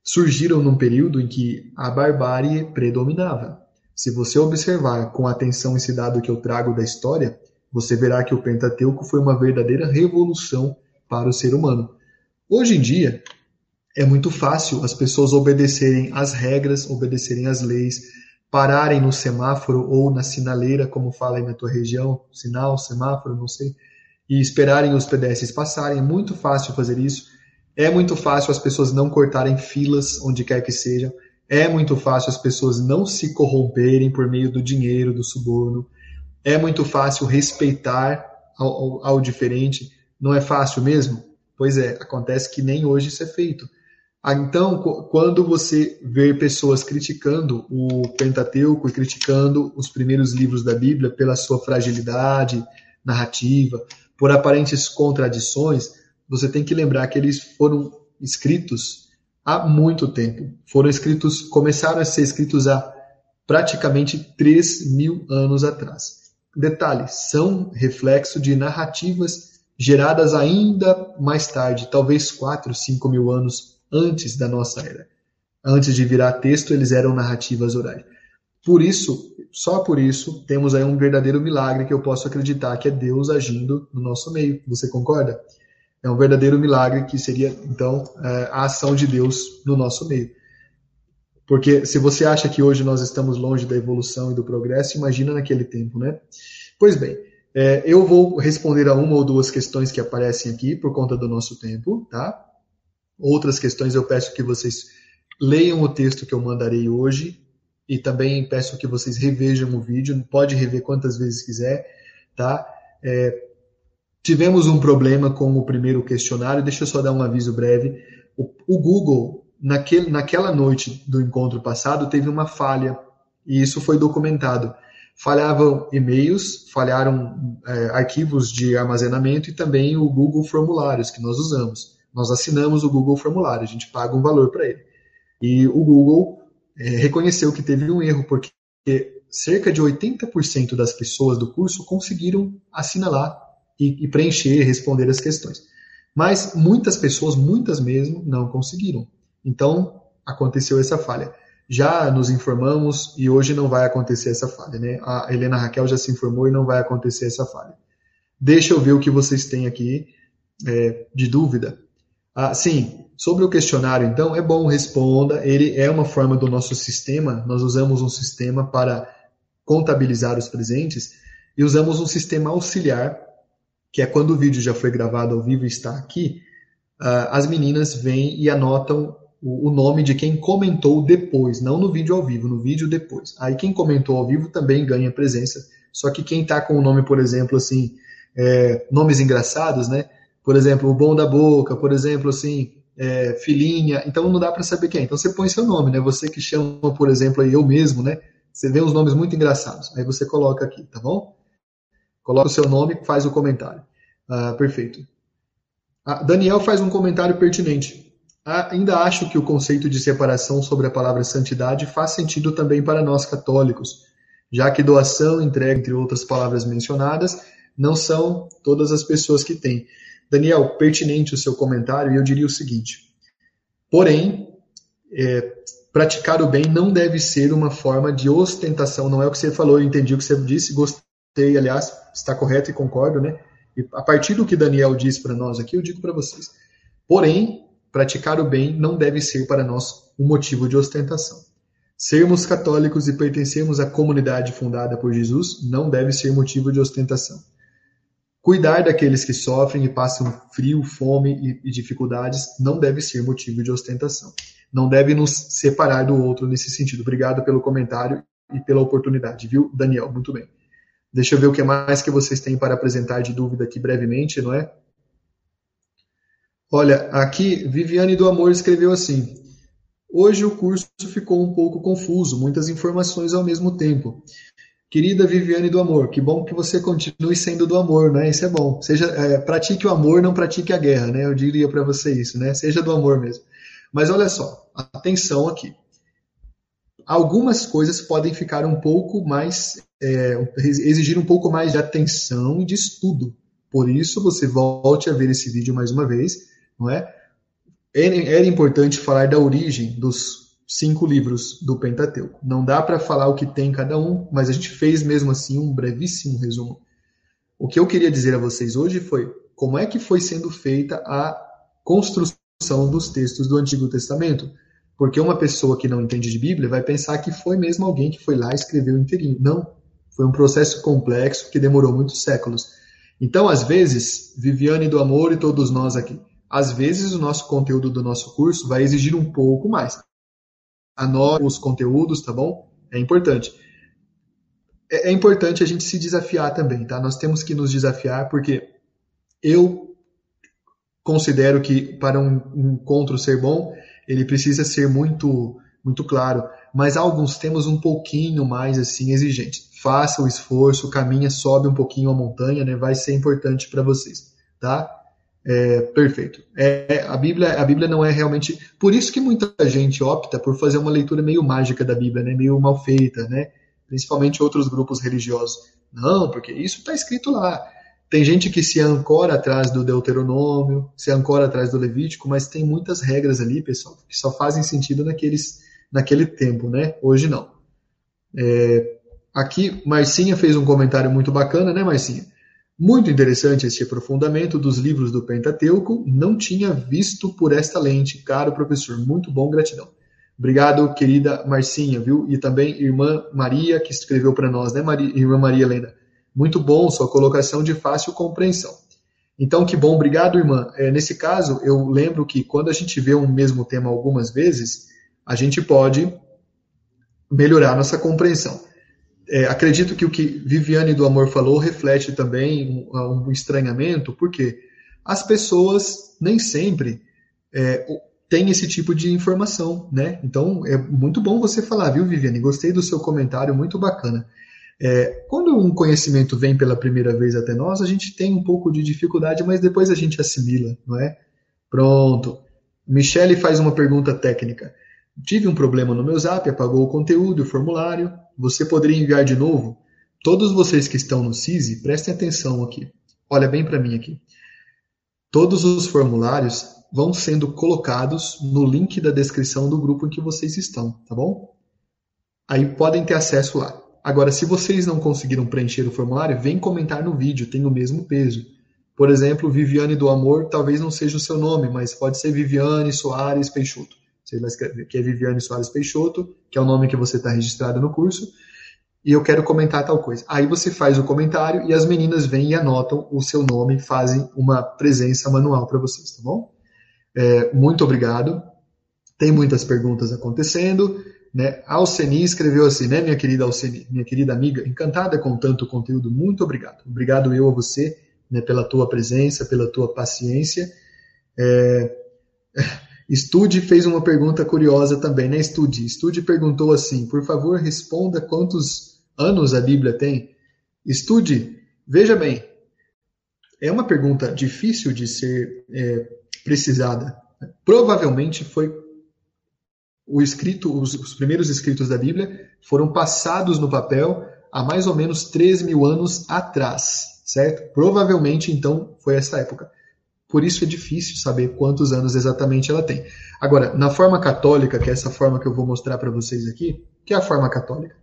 [SPEAKER 2] surgiram num período em que a barbárie predominava. Se você observar com atenção esse dado que eu trago da história, você verá que o Pentateuco foi uma verdadeira revolução para o ser humano. Hoje em dia, é muito fácil as pessoas obedecerem às regras, obedecerem às leis, pararem no semáforo ou na sinaleira, como fala aí na tua região, sinal, semáforo, não sei, e esperarem os pedestres passarem. É muito fácil fazer isso. É muito fácil as pessoas não cortarem filas onde quer que sejam. É muito fácil as pessoas não se corromperem por meio do dinheiro, do suborno. É muito fácil respeitar ao, ao, ao diferente. Não é fácil mesmo? Pois é, acontece que nem hoje isso é feito. Ah, então, quando você vê pessoas criticando o Pentateuco e criticando os primeiros livros da Bíblia pela sua fragilidade narrativa, por aparentes contradições, você tem que lembrar que eles foram escritos há muito tempo. Foram escritos, começaram a ser escritos há praticamente 3 mil anos atrás. Detalhe, são reflexo de narrativas geradas ainda mais tarde, talvez 4, 5 mil anos antes da nossa era. Antes de virar texto, eles eram narrativas orais. Por isso, só por isso, temos aí um verdadeiro milagre que eu posso acreditar que é Deus agindo no nosso meio. Você concorda? É um verdadeiro milagre que seria, então, é, a ação de Deus no nosso meio. Porque se você acha que hoje nós estamos longe da evolução e do progresso, imagina naquele tempo, né? Pois bem, é, eu vou responder a uma ou duas questões que aparecem aqui por conta do nosso tempo, tá? Outras questões eu peço que vocês leiam o texto que eu mandarei hoje e também peço que vocês revejam o vídeo, pode rever quantas vezes quiser, tá? É, tivemos um problema com o primeiro questionário. Deixa eu só dar um aviso breve. O, o Google, naquele, naquela noite do encontro passado, teve uma falha, e isso foi documentado. Falhavam e-mails, falharam é, arquivos de armazenamento e também o Google Formulários que nós usamos. Nós assinamos o Google Formulário, a gente paga um valor para ele. E o Google é, reconheceu que teve um erro, porque cerca de 80% das pessoas do curso conseguiram assinalar e, e preencher, responder as questões. Mas muitas pessoas, muitas mesmo, não conseguiram. Então, aconteceu essa falha. Já nos informamos e hoje não vai acontecer essa falha, né? A Helena Raquel já se informou e não vai acontecer essa falha. Deixa eu ver o que vocês têm aqui é, de dúvida. Ah, sim, sobre o questionário, então, é bom responda. Ele é uma forma do nosso sistema. Nós usamos um sistema para contabilizar os presentes e usamos um sistema auxiliar que é quando o vídeo já foi gravado ao vivo e está aqui, uh, as meninas vêm e anotam o, nome de quem comentou depois, não no vídeo ao vivo, no vídeo depois. Aí quem comentou ao vivo também ganha presença, só que quem está com o nome, por exemplo, assim, é, nomes engraçados, né? Por exemplo, o bom da boca, por exemplo, assim, é, então não dá para saber quem. Então você põe seu nome, né? Você que chama, por exemplo, aí eu mesmo, né? Você vê uns nomes muito engraçados. Aí você coloca aqui, tá bom? Coloca o seu nome faz o comentário. Ah, perfeito. Ah, Daniel faz um comentário pertinente. Ah, ainda acho que o conceito de separação sobre a palavra santidade faz sentido também para nós católicos, já que doação, entrega, entre outras palavras mencionadas, não são todas as pessoas que têm. Daniel, pertinente o seu comentário, e eu diria o seguinte: porém, é, praticar o bem não deve ser uma forma de ostentação, não é o que você falou, eu entendi o que você disse, gostei aliás, está correto e concordo, né? E a partir do que Daniel diz para nós aqui, eu digo para vocês. Porém, praticar o bem não deve ser para nós um motivo de ostentação. Sermos católicos e pertencermos à comunidade fundada por Jesus não deve ser motivo de ostentação. Cuidar daqueles que sofrem e passam frio, fome e dificuldades não deve ser motivo de ostentação. Não deve nos separar do outro nesse sentido. Obrigado pelo comentário e pela oportunidade, viu, Daniel? Muito bem. Deixa eu ver o que mais que vocês têm para apresentar de dúvida aqui brevemente, não é? Olha, aqui Viviane do Amor escreveu assim: Hoje o curso ficou um pouco confuso, muitas informações ao mesmo tempo. Querida Viviane do Amor, que bom que você continue sendo do amor, né? Isso é bom. Seja, é, pratique o amor, não pratique a guerra, né? Eu diria para você isso, né? Seja do amor mesmo. Mas olha só, atenção aqui algumas coisas podem ficar um pouco mais, é, exigir um pouco mais de atenção e de estudo. Por isso, você volte a ver esse vídeo mais uma vez, não é? Era importante falar da origem dos cinco livros do Pentateuco. Não dá para falar o que tem cada um, mas a gente fez mesmo assim um brevíssimo resumo. O que eu queria dizer a vocês hoje foi como é que foi sendo feita a construção dos textos do Antigo Testamento. Porque uma pessoa que não entende de Bíblia vai pensar que foi mesmo alguém que foi lá e escreveu inteirinho. Não. Foi um processo complexo que demorou muitos séculos. Então, às vezes, Viviane do Amor e todos nós aqui, às vezes o nosso conteúdo do nosso curso vai exigir um pouco mais. Anote os conteúdos, tá bom? É importante. É, é importante a gente se desafiar também, tá? Nós temos que nos desafiar porque eu considero que para um encontro ser bom, ele precisa ser muito muito claro, mas alguns temos um pouquinho mais assim exigentes. Faça o esforço, caminha, sobe um pouquinho a montanha, né? Vai ser importante para vocês, tá? É, perfeito. É, a Bíblia, a Bíblia não é realmente. Por isso que muita gente opta por fazer uma leitura meio mágica da Bíblia, né? Meio mal feita, né? Principalmente outros grupos religiosos. Não, porque isso está escrito lá. Tem gente que se ancora atrás do Deuteronômio, se ancora atrás do Levítico, mas tem muitas regras ali, pessoal, que só fazem sentido naqueles, naquele tempo, né? Hoje não. É, aqui, Marcinha fez um comentário muito bacana, né, Marcinha? Muito interessante este aprofundamento dos livros do Pentateuco. Não tinha visto por esta lente, caro professor. Muito bom, gratidão. Obrigado, querida Marcinha, viu? E também irmã Maria, que escreveu para nós, né, Maria, irmã Maria Helena? Muito bom, sua colocação de fácil compreensão. Então, que bom, obrigado, irmã. É, nesse caso, eu lembro que quando a gente vê um mesmo tema algumas vezes, a gente pode melhorar nossa compreensão. É, acredito que o que Viviane do Amor falou reflete também um, um estranhamento, porque as pessoas nem sempre é, têm esse tipo de informação, né? Então é muito bom você falar, viu, Viviane? Gostei do seu comentário, muito bacana. É, quando um conhecimento vem pela primeira vez até nós, a gente tem um pouco de dificuldade, mas depois a gente assimila, não é? Pronto. Michele faz uma pergunta técnica. Tive um problema no meu zap, apagou o conteúdo, o formulário. Você poderia enviar de novo? Todos vocês que estão no CISI, prestem atenção aqui. Olha bem para mim aqui. Todos os formulários vão sendo colocados no link da descrição do grupo em que vocês estão, tá bom? Aí podem ter acesso lá. Agora, se vocês não conseguiram preencher o formulário, vem comentar no vídeo, tem o mesmo peso. Por exemplo, Viviane do Amor talvez não seja o seu nome, mas pode ser Viviane Soares Peixoto. Vai escrever que é Viviane Soares Peixoto, que é o nome que você está registrado no curso, e eu quero comentar tal coisa. Aí você faz o comentário e as meninas vêm e anotam o seu nome, fazem uma presença manual para vocês, tá bom? É, muito obrigado. Tem muitas perguntas acontecendo. Né? Alceni escreveu assim, né, minha querida Alceni, minha querida amiga, encantada com tanto conteúdo, muito obrigado. Obrigado eu a você né, pela tua presença, pela tua paciência. É... Estude fez uma pergunta curiosa também, né, Estude? Estude perguntou assim, por favor, responda quantos anos a Bíblia tem. Estude, veja bem, é uma pergunta difícil de ser é, precisada. Provavelmente foi o escrito, os, os, primeiros escritos da Bíblia foram passados no papel há mais ou menos 3 mil anos atrás, certo? Provavelmente, então, foi essa época. Por isso é difícil saber quantos anos exatamente ela tem. Agora, na forma católica, que é essa forma que eu vou mostrar para vocês aqui, que é a forma católica,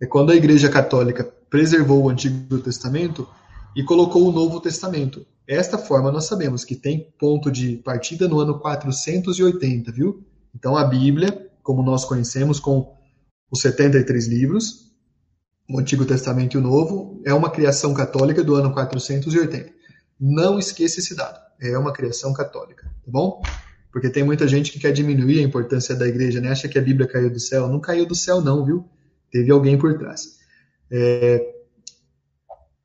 [SPEAKER 2] é quando a Igreja Católica preservou o Antigo Testamento e colocou o Novo Testamento. Esta forma nós sabemos que tem ponto de partida no ano 480, viu? Então a Bíblia, como nós conhecemos, com os 73 livros, o Antigo Testamento e o Novo, é uma criação católica do ano 480. Não esqueça esse dado é uma criação católica, tá bom? Porque tem muita gente que quer diminuir a importância da igreja, né? Acha que a Bíblia caiu do céu. Não caiu do céu, não, viu? Teve alguém por trás. É...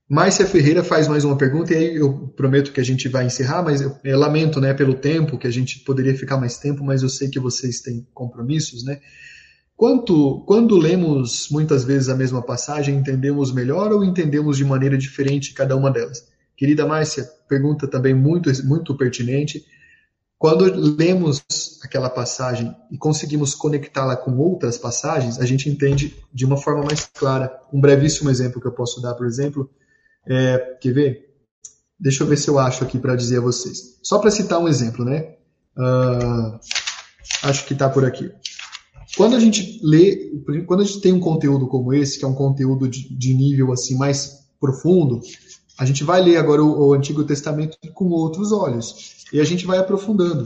[SPEAKER 2] Márcia Ferreira faz mais uma pergunta, e aí eu prometo que a gente vai encerrar, mas eu, eu lamento né, pelo tempo, que a gente poderia ficar mais tempo, mas eu sei que vocês têm compromissos, né? Quanto, quando lemos muitas vezes a mesma passagem, entendemos melhor ou entendemos de maneira diferente cada uma delas? Querida Márcia, pergunta também muito, muito pertinente. Quando lemos aquela passagem e conseguimos conectá-la com outras passagens, a gente entende de uma forma mais clara. Um brevíssimo exemplo que eu posso dar, por exemplo, é, quer ver? Deixa eu ver se eu acho aqui para dizer a vocês. Só para citar um exemplo, né? Uh, acho que está por aqui. Quando a gente lê, quando a gente tem um conteúdo como esse, que é um conteúdo de, de nível assim mais profundo, a gente vai ler agora o, o Antigo Testamento com outros olhos e a gente vai aprofundando.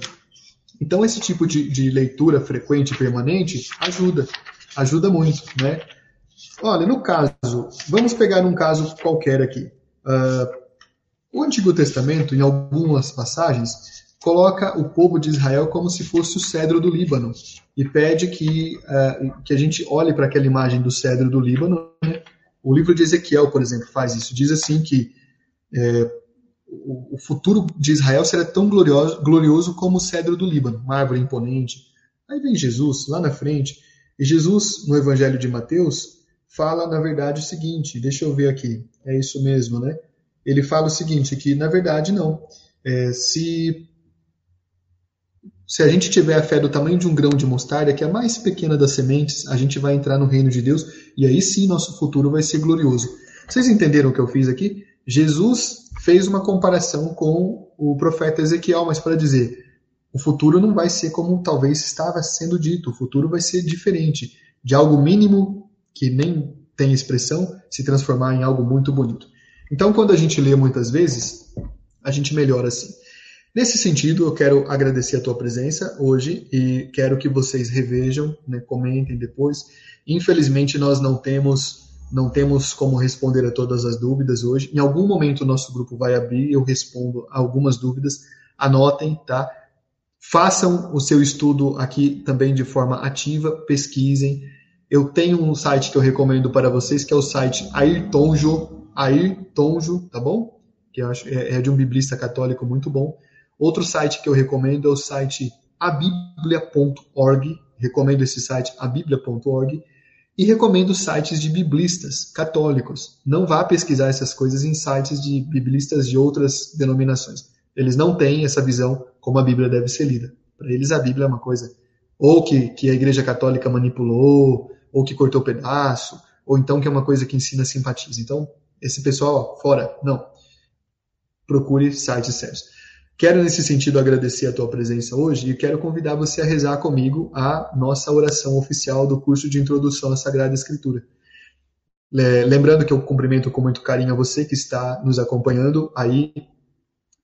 [SPEAKER 2] Então, esse tipo de, de leitura frequente e permanente ajuda, ajuda muito, né? Olha, no caso, vamos pegar um caso qualquer aqui. Uh, o Antigo Testamento, em algumas passagens, coloca o povo de Israel como se fosse o cedro do Líbano e pede que, uh, que a gente olhe para aquela imagem do cedro do Líbano. Né? O livro de Ezequiel, por exemplo, faz isso. Diz assim que é, o, o, futuro de Israel será tão glorioso, glorioso como o cedro do Líbano, uma árvore imponente. Aí vem Jesus lá na frente, e Jesus, no Evangelho de Mateus, fala, na verdade, o seguinte: deixa eu ver aqui, é isso mesmo, né? Ele fala o seguinte: que na verdade não. É, se, se a gente tiver a fé do tamanho de um grão de mostarda, que é a mais pequena das sementes, a gente vai entrar no reino de Deus e aí sim nosso futuro vai ser glorioso. Vocês entenderam o que eu fiz aqui? Jesus fez uma comparação com o profeta Ezequiel, mas para dizer, o futuro não vai ser como talvez estava sendo dito, o futuro vai ser diferente, de algo mínimo que nem tem expressão se transformar em algo muito bonito. Então, quando a gente lê muitas vezes, a gente melhora assim. Nesse sentido, eu quero agradecer a tua presença hoje e quero que vocês revejam, né, comentem depois. Infelizmente, nós não temos não temos como responder a todas as dúvidas hoje. Em algum momento o nosso grupo vai abrir, eu respondo algumas dúvidas. Anotem, tá? Façam o seu estudo aqui também de forma ativa, pesquisem. Eu tenho um site que eu recomendo para vocês, que é o site Ayrtonjo, Ayrtonjo, tá bom? Que acho é, é de um biblista católico muito bom. Outro site que eu recomendo é o site abiblia.org. Recomendo esse site abiblia.org e recomendo sites de biblistas católicos. Não vá pesquisar essas coisas em sites de biblistas de outras denominações. Eles não têm essa visão como a Bíblia deve ser lida. Para eles, a Bíblia é uma coisa ou que, que a Igreja Católica manipulou, ou que cortou pedaço, ou então que é uma coisa que ensina simpatiza. Então, esse pessoal, ó, fora, não. Procure sites sérios. Quero, nesse sentido, agradecer a tua presença hoje e quero convidar você a rezar comigo a nossa oração oficial do curso de Introdução à Sagrada Escritura. Lembrando que eu cumprimento com muito carinho a você que está nos acompanhando aí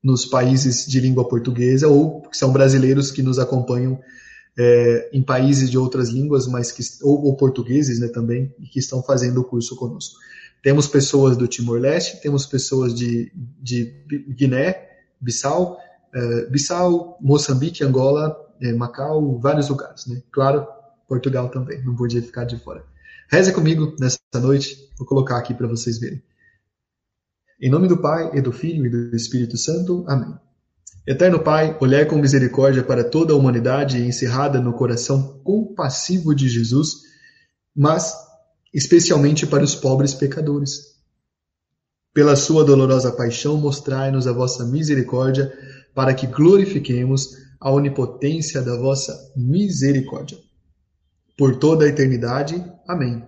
[SPEAKER 2] nos países de língua portuguesa ou que são brasileiros que nos acompanham é, em países de outras línguas, mas que, ou, ou portugueses né, também, que estão fazendo o curso conosco. Temos pessoas do Timor-Leste, temos pessoas de, de Guiné, Bissau, é, Bissau, Moçambique, Angola, é, Macau, vários lugares. Né? Claro, Portugal também, não podia ficar de fora. Reze comigo nessa noite, vou colocar aqui para vocês verem. Em nome do Pai, e do Filho e do Espírito Santo. Amém. Eterno Pai, olhai com misericórdia para toda a humanidade encerrada no coração compassivo de Jesus, mas especialmente para os pobres pecadores. Pela sua dolorosa paixão, mostrai-nos a vossa misericórdia, para que glorifiquemos a onipotência da vossa misericórdia. Por toda a eternidade. Amém.